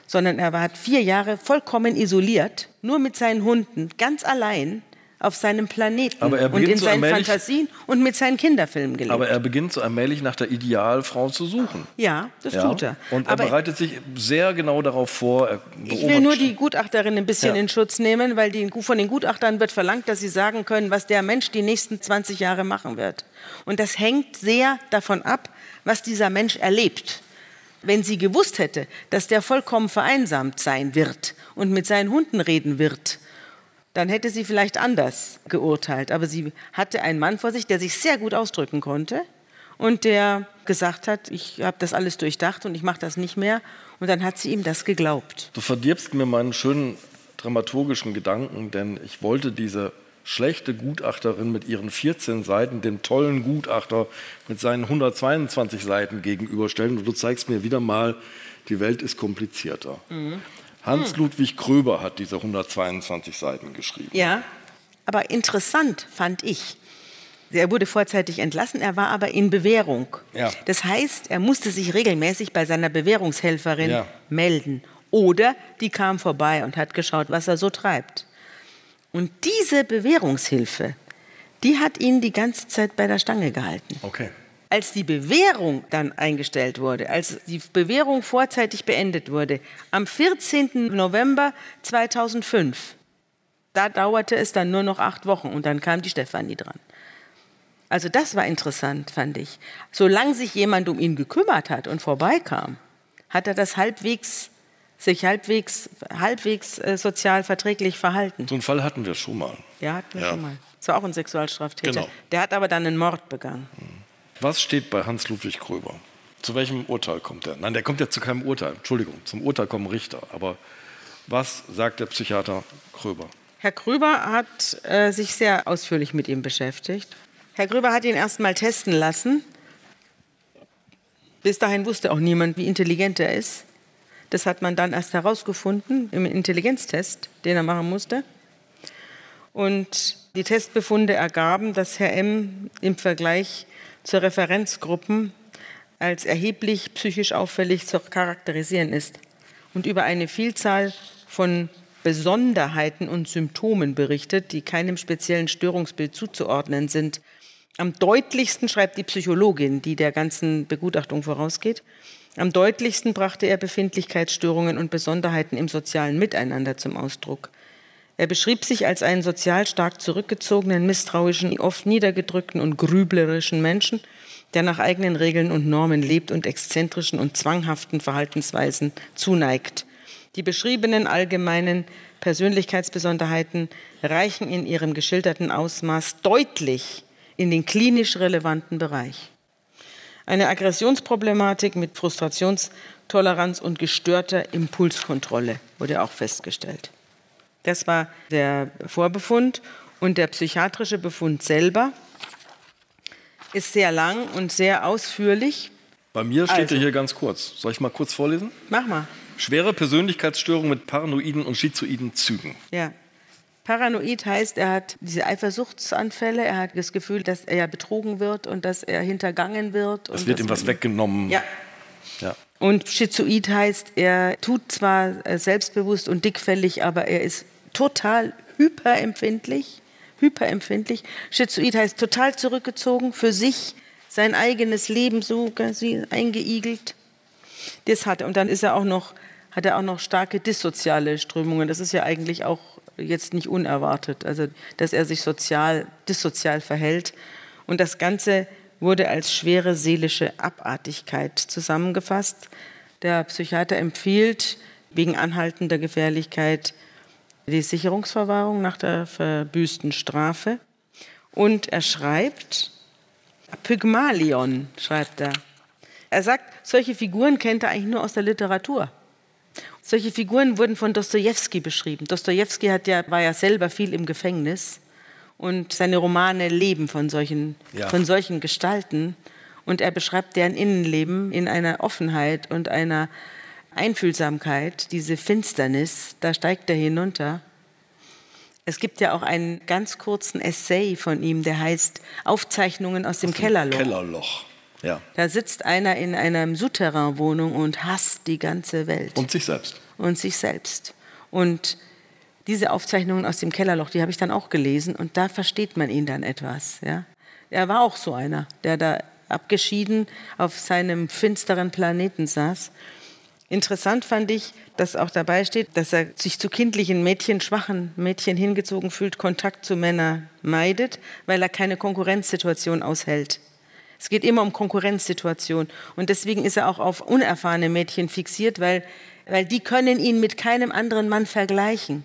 sondern er hat vier Jahre vollkommen isoliert, nur mit seinen Hunden, ganz allein auf seinem Planeten und in seinen Fantasien und mit seinen Kinderfilmen gelebt. Aber er beginnt so allmählich nach der Idealfrau zu suchen. Ja, das ja. tut er. Und er aber bereitet sich sehr genau darauf vor. ich will nur die Gutachterin ein bisschen ja. in Schutz nehmen, weil die, von den Gutachtern wird verlangt, dass sie sagen können, was der Mensch die nächsten 20 Jahre machen wird. Und das hängt sehr davon ab, was dieser Mensch erlebt. Wenn sie gewusst hätte, dass der vollkommen vereinsamt sein wird und mit seinen Hunden reden wird, dann hätte sie vielleicht anders geurteilt. Aber sie hatte einen Mann vor sich, der sich sehr gut ausdrücken konnte und der gesagt hat, ich habe das alles durchdacht und ich mache das nicht mehr. Und dann hat sie ihm das geglaubt. Du verdirbst mir meinen schönen dramaturgischen Gedanken, denn ich wollte diese schlechte Gutachterin mit ihren 14 Seiten dem tollen Gutachter mit seinen 122 Seiten gegenüberstellen. Und du zeigst mir wieder mal, die Welt ist komplizierter. Mhm. Hans-Ludwig Kröber hat diese 122 Seiten geschrieben. Ja, aber interessant fand ich. Er wurde vorzeitig entlassen, er war aber in Bewährung. Ja. Das heißt, er musste sich regelmäßig bei seiner Bewährungshelferin Ja. melden. Oder die kam vorbei und hat geschaut, was er so treibt. Und diese Bewährungshilfe, die hat ihn die ganze Zeit bei der Stange gehalten. Okay. Als die Bewährung dann eingestellt wurde, als die Bewährung vorzeitig beendet wurde, am 14. November 2005, da dauerte es dann nur noch acht Wochen und dann kam die Stefanie dran. Also das war interessant, fand ich. Solange sich jemand um ihn gekümmert hat und vorbeikam, hat er das halbwegs, sich halbwegs, halbwegs äh, sozial verträglich verhalten. So einen Fall hatten wir schon mal. Ja, hatten wir Ja. schon mal. Das war auch ein Sexualstraftäter. Genau. Der hat aber dann einen Mord begangen. Was steht bei Hans-Ludwig Kröber? Zu welchem Urteil kommt er? Nein, der kommt ja zu keinem Urteil. Entschuldigung, zum Urteil kommen Richter. Aber was sagt der Psychiater Kröber? Herr Gröber hat äh, sich sehr ausführlich mit ihm beschäftigt. Herr Gröber hat ihn erst mal testen lassen. Bis dahin wusste auch niemand, wie intelligent er ist. Das hat man dann erst herausgefunden im Intelligenztest, den er machen musste. Und die Testbefunde ergaben, dass Herr M. im Vergleich zur Referenzgruppen als erheblich psychisch auffällig zu charakterisieren ist und über eine Vielzahl von Besonderheiten und Symptomen berichtet, die keinem speziellen Störungsbild zuzuordnen sind. Am deutlichsten schreibt die Psychologin, die der ganzen Begutachtung vorausgeht, am deutlichsten brachte er Befindlichkeitsstörungen und Besonderheiten im sozialen Miteinander zum Ausdruck. Er beschrieb sich als einen sozial stark zurückgezogenen, misstrauischen, oft niedergedrückten und grüblerischen Menschen, der nach eigenen Regeln und Normen lebt und exzentrischen und zwanghaften Verhaltensweisen zuneigt. Die beschriebenen allgemeinen Persönlichkeitsbesonderheiten reichen in ihrem geschilderten Ausmaß deutlich in den klinisch relevanten Bereich. Eine Aggressionsproblematik mit Frustrationstoleranz und gestörter Impulskontrolle wurde auch festgestellt. Das war der Vorbefund und der psychiatrische Befund selber ist sehr lang und sehr ausführlich. Bei mir steht Also. er hier ganz kurz. Soll ich mal kurz vorlesen? Mach mal. Schwere Persönlichkeitsstörung mit paranoiden und schizoiden Zügen. Ja. Paranoid heißt, er hat diese Eifersuchtsanfälle, er hat das Gefühl, dass er betrogen wird und dass er hintergangen wird. Es wird ihm was weggenommen. Ja. ja. Und schizoid heißt, er tut zwar äh, selbstbewusst und dickfällig, aber er ist total hyperempfindlich. Hyperempfindlich. Schizoid heißt total zurückgezogen, für sich, sein eigenes Leben so eingeigelt. Das hat. Und dann ist er auch noch, hat er auch noch starke dissoziale Strömungen. Das ist ja eigentlich auch jetzt nicht unerwartet. Also, dass er sich sozial, dissozial verhält. Und das Ganze wurde als schwere seelische Abartigkeit zusammengefasst. Der Psychiater empfiehlt wegen anhaltender Gefährlichkeit die Sicherungsverwahrung nach der verbüßten Strafe. Und er schreibt, Pygmalion, schreibt er. Er sagt, solche Figuren kennt er eigentlich nur aus der Literatur. Solche Figuren wurden von Dostoevsky beschrieben. Dostoevsky hat ja, war ja selber viel im Gefängnis und seine Romane leben von solchen, Ja. von solchen Gestalten. Und er beschreibt deren Innenleben in einer Offenheit und einer Einfühlsamkeit, diese Finsternis, da steigt er hinunter. Es gibt ja auch einen ganz kurzen Essay von ihm, der heißt Aufzeichnungen aus dem Kellerloch. Kellerloch. Ja. Da sitzt einer in einer Souterrain-Wohnung und hasst die ganze Welt Und sich selbst. und sich selbst. Und diese Aufzeichnungen aus dem Kellerloch, die habe ich dann auch gelesen und da versteht man ihn dann etwas. Ja? Er war auch so einer, der da abgeschieden auf seinem finsteren Planeten saß. Interessant fand ich, dass auch dabei steht, dass er sich zu kindlichen Mädchen, schwachen Mädchen hingezogen fühlt, Kontakt zu Männern meidet, weil er keine Konkurrenzsituation aushält. Es geht immer um Konkurrenzsituation. Und deswegen ist er auch auf unerfahrene Mädchen fixiert, weil, weil die können ihn mit keinem anderen Mann vergleichen.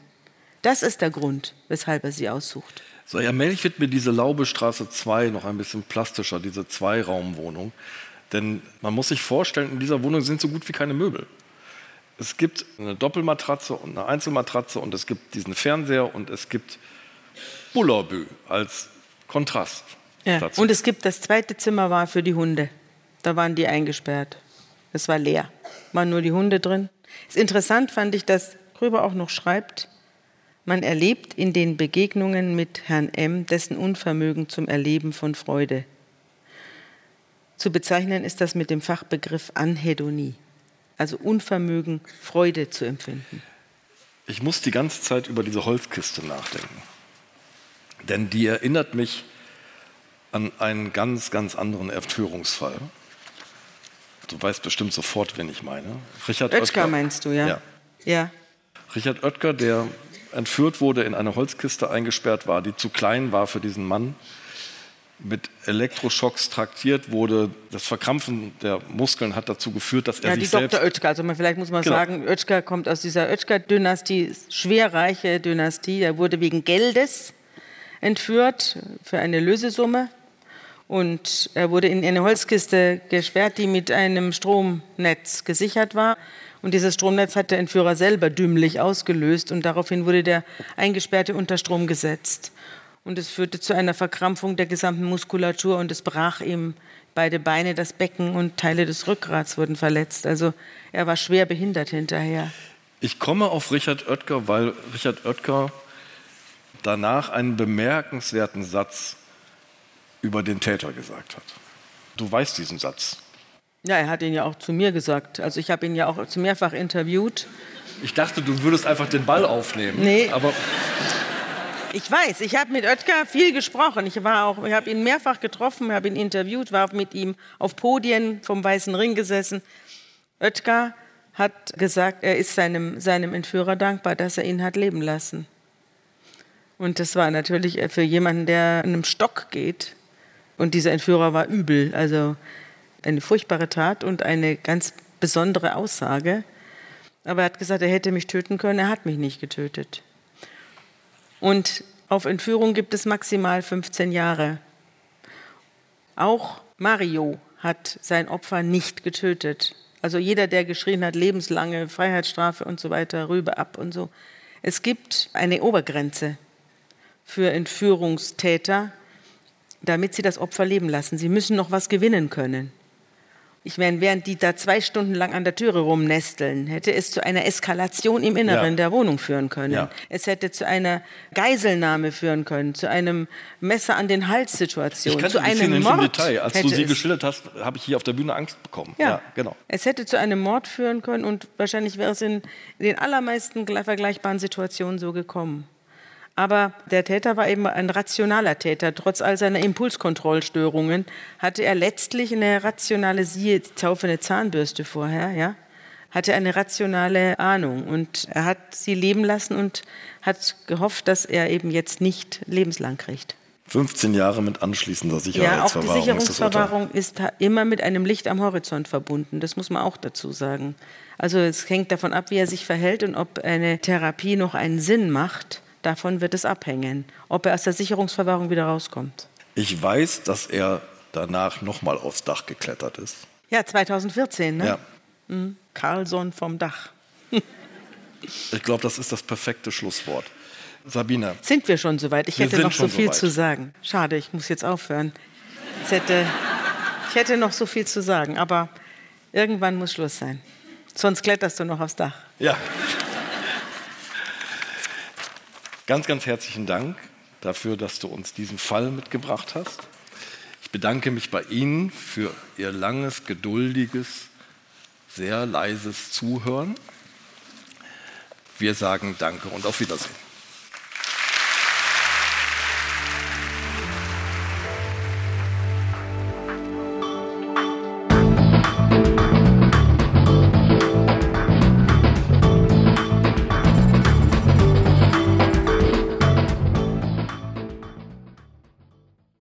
Das ist der Grund, weshalb er sie aussucht. So, allmählich wird mir diese Laubestraße 2 noch ein bisschen plastischer, diese Zweiraumwohnung. Denn man muss sich vorstellen, in dieser Wohnung sind so gut wie keine Möbel. Es gibt eine Doppelmatratze und eine Einzelmatratze und es gibt diesen Fernseher und es gibt Bullabü als Kontrast. Ja. dazu. Und es gibt das zweite Zimmer war für die Hunde. Da waren die eingesperrt. Es war leer. Waren nur die Hunde drin. Es ist interessant fand ich, dass drüber auch noch schreibt, man erlebt in den Begegnungen mit Herrn M. dessen Unvermögen zum Erleben von Freude. Zu bezeichnen ist das mit dem Fachbegriff Anhedonie, also Unvermögen, Freude zu empfinden. Ich muss die ganze Zeit über diese Holzkiste nachdenken, denn die erinnert mich an einen ganz, ganz anderen Entführungsfall. Du weißt bestimmt sofort, wen ich meine. Richard Oetker, Oetker meinst du, ja? ja? Ja. Richard Oetker, der entführt wurde, in eine Holzkiste eingesperrt war, die zu klein war für diesen Mann, mit Elektroschocks traktiert wurde. Das Verkrampfen der Muskeln hat dazu geführt, dass er ja, sich die selbst... Dr. Oetker, also man, vielleicht muss man genau. sagen, Oetker kommt aus dieser Oetker-Dynastie, schwerreiche Dynastie. Er wurde wegen Geldes entführt für eine Lösesumme und er wurde in eine Holzkiste gesperrt, die mit einem Stromnetz gesichert war. Und dieses Stromnetz hat der Entführer selber dümmlich ausgelöst und daraufhin wurde der Eingesperrte unter Strom gesetzt. Und es führte zu einer Verkrampfung der gesamten Muskulatur und es brach ihm beide Beine, das Becken und Teile des Rückgrats wurden verletzt. Also er war schwer behindert hinterher. Ich komme auf Richard Oetker, weil Richard Oetker danach einen bemerkenswerten Satz über den Täter gesagt hat. Du weißt diesen Satz. Ja, er hat ihn ja auch zu mir gesagt. Also ich habe ihn ja auch zu mehrfach interviewt. Ich dachte, du würdest einfach den Ball aufnehmen. Nee. Aber ich weiß, ich habe mit Oetker viel gesprochen. Ich, ich habe ihn mehrfach getroffen, habe ihn interviewt, war mit ihm auf Podien vom Weißen Ring gesessen. Oetker hat gesagt, er ist seinem, seinem Entführer dankbar, dass er ihn hat leben lassen. Und das war natürlich für jemanden, der einem Stock geht. Und dieser Entführer war übel. Also eine furchtbare Tat und eine ganz besondere Aussage. Aber er hat gesagt, er hätte mich töten können, er hat mich nicht getötet. Und auf Entführung gibt es maximal 15 Jahre. Auch Mario hat sein Opfer nicht getötet. Also jeder, der geschrien hat, lebenslange Freiheitsstrafe und so weiter, Rübe ab und so. Es gibt eine Obergrenze für Entführungstäter, damit sie das Opfer leben lassen. Sie müssen noch was gewinnen können. Ich meine, während die da zwei Stunden lang an der Türe rumnesteln, hätte es zu einer Eskalation im Inneren ja. der Wohnung führen können. Ja. Es hätte zu einer Geiselnahme führen können, zu einem Messer an den Hals-Situation, ich zu einem die Mord. Im Detail. Als du sie geschildert hast, habe ich hier auf der Bühne Angst bekommen. Ja. ja, genau. Es hätte zu einem Mord führen können und wahrscheinlich wäre es in den allermeisten vergleichbaren Situationen so gekommen. Aber der Täter war eben ein rationaler Täter. Trotz all seiner Impulskontrollstörungen hatte er letztlich eine rationale, siehe, taufe eine Zahnbürste vorher, ja, hatte eine rationale Ahnung und er hat sie leben lassen und hat gehofft, dass er eben jetzt nicht lebenslang kriegt. 15 Jahre mit anschließender Sicherungsverwahrung. Ja, auch die Sicherungsverwahrung ist, ist immer mit einem Licht am Horizont verbunden. Das muss man auch dazu sagen. Also es hängt davon ab, wie er sich verhält und ob eine Therapie noch einen Sinn macht. Davon wird es abhängen, ob er aus der Sicherungsverwahrung wieder rauskommt. Ich weiß, dass er danach nochmal aufs Dach geklettert ist. Ja, 2014, ne? Ja. Mhm. Carlson vom Dach. ich glaube, das ist das perfekte Schlusswort. Sabine. Sind wir schon soweit? Ich hätte noch so viel so zu sagen. Schade, ich muss jetzt aufhören. Ich hätte, ich hätte noch so viel zu sagen, aber irgendwann muss Schluss sein. Sonst kletterst du noch aufs Dach. Ja. Ganz, ganz herzlichen Dank dafür, dass du uns diesen Fall mitgebracht hast. Ich bedanke mich bei Ihnen für Ihr langes, geduldiges, sehr leises Zuhören. Wir sagen Danke und auf Wiedersehen.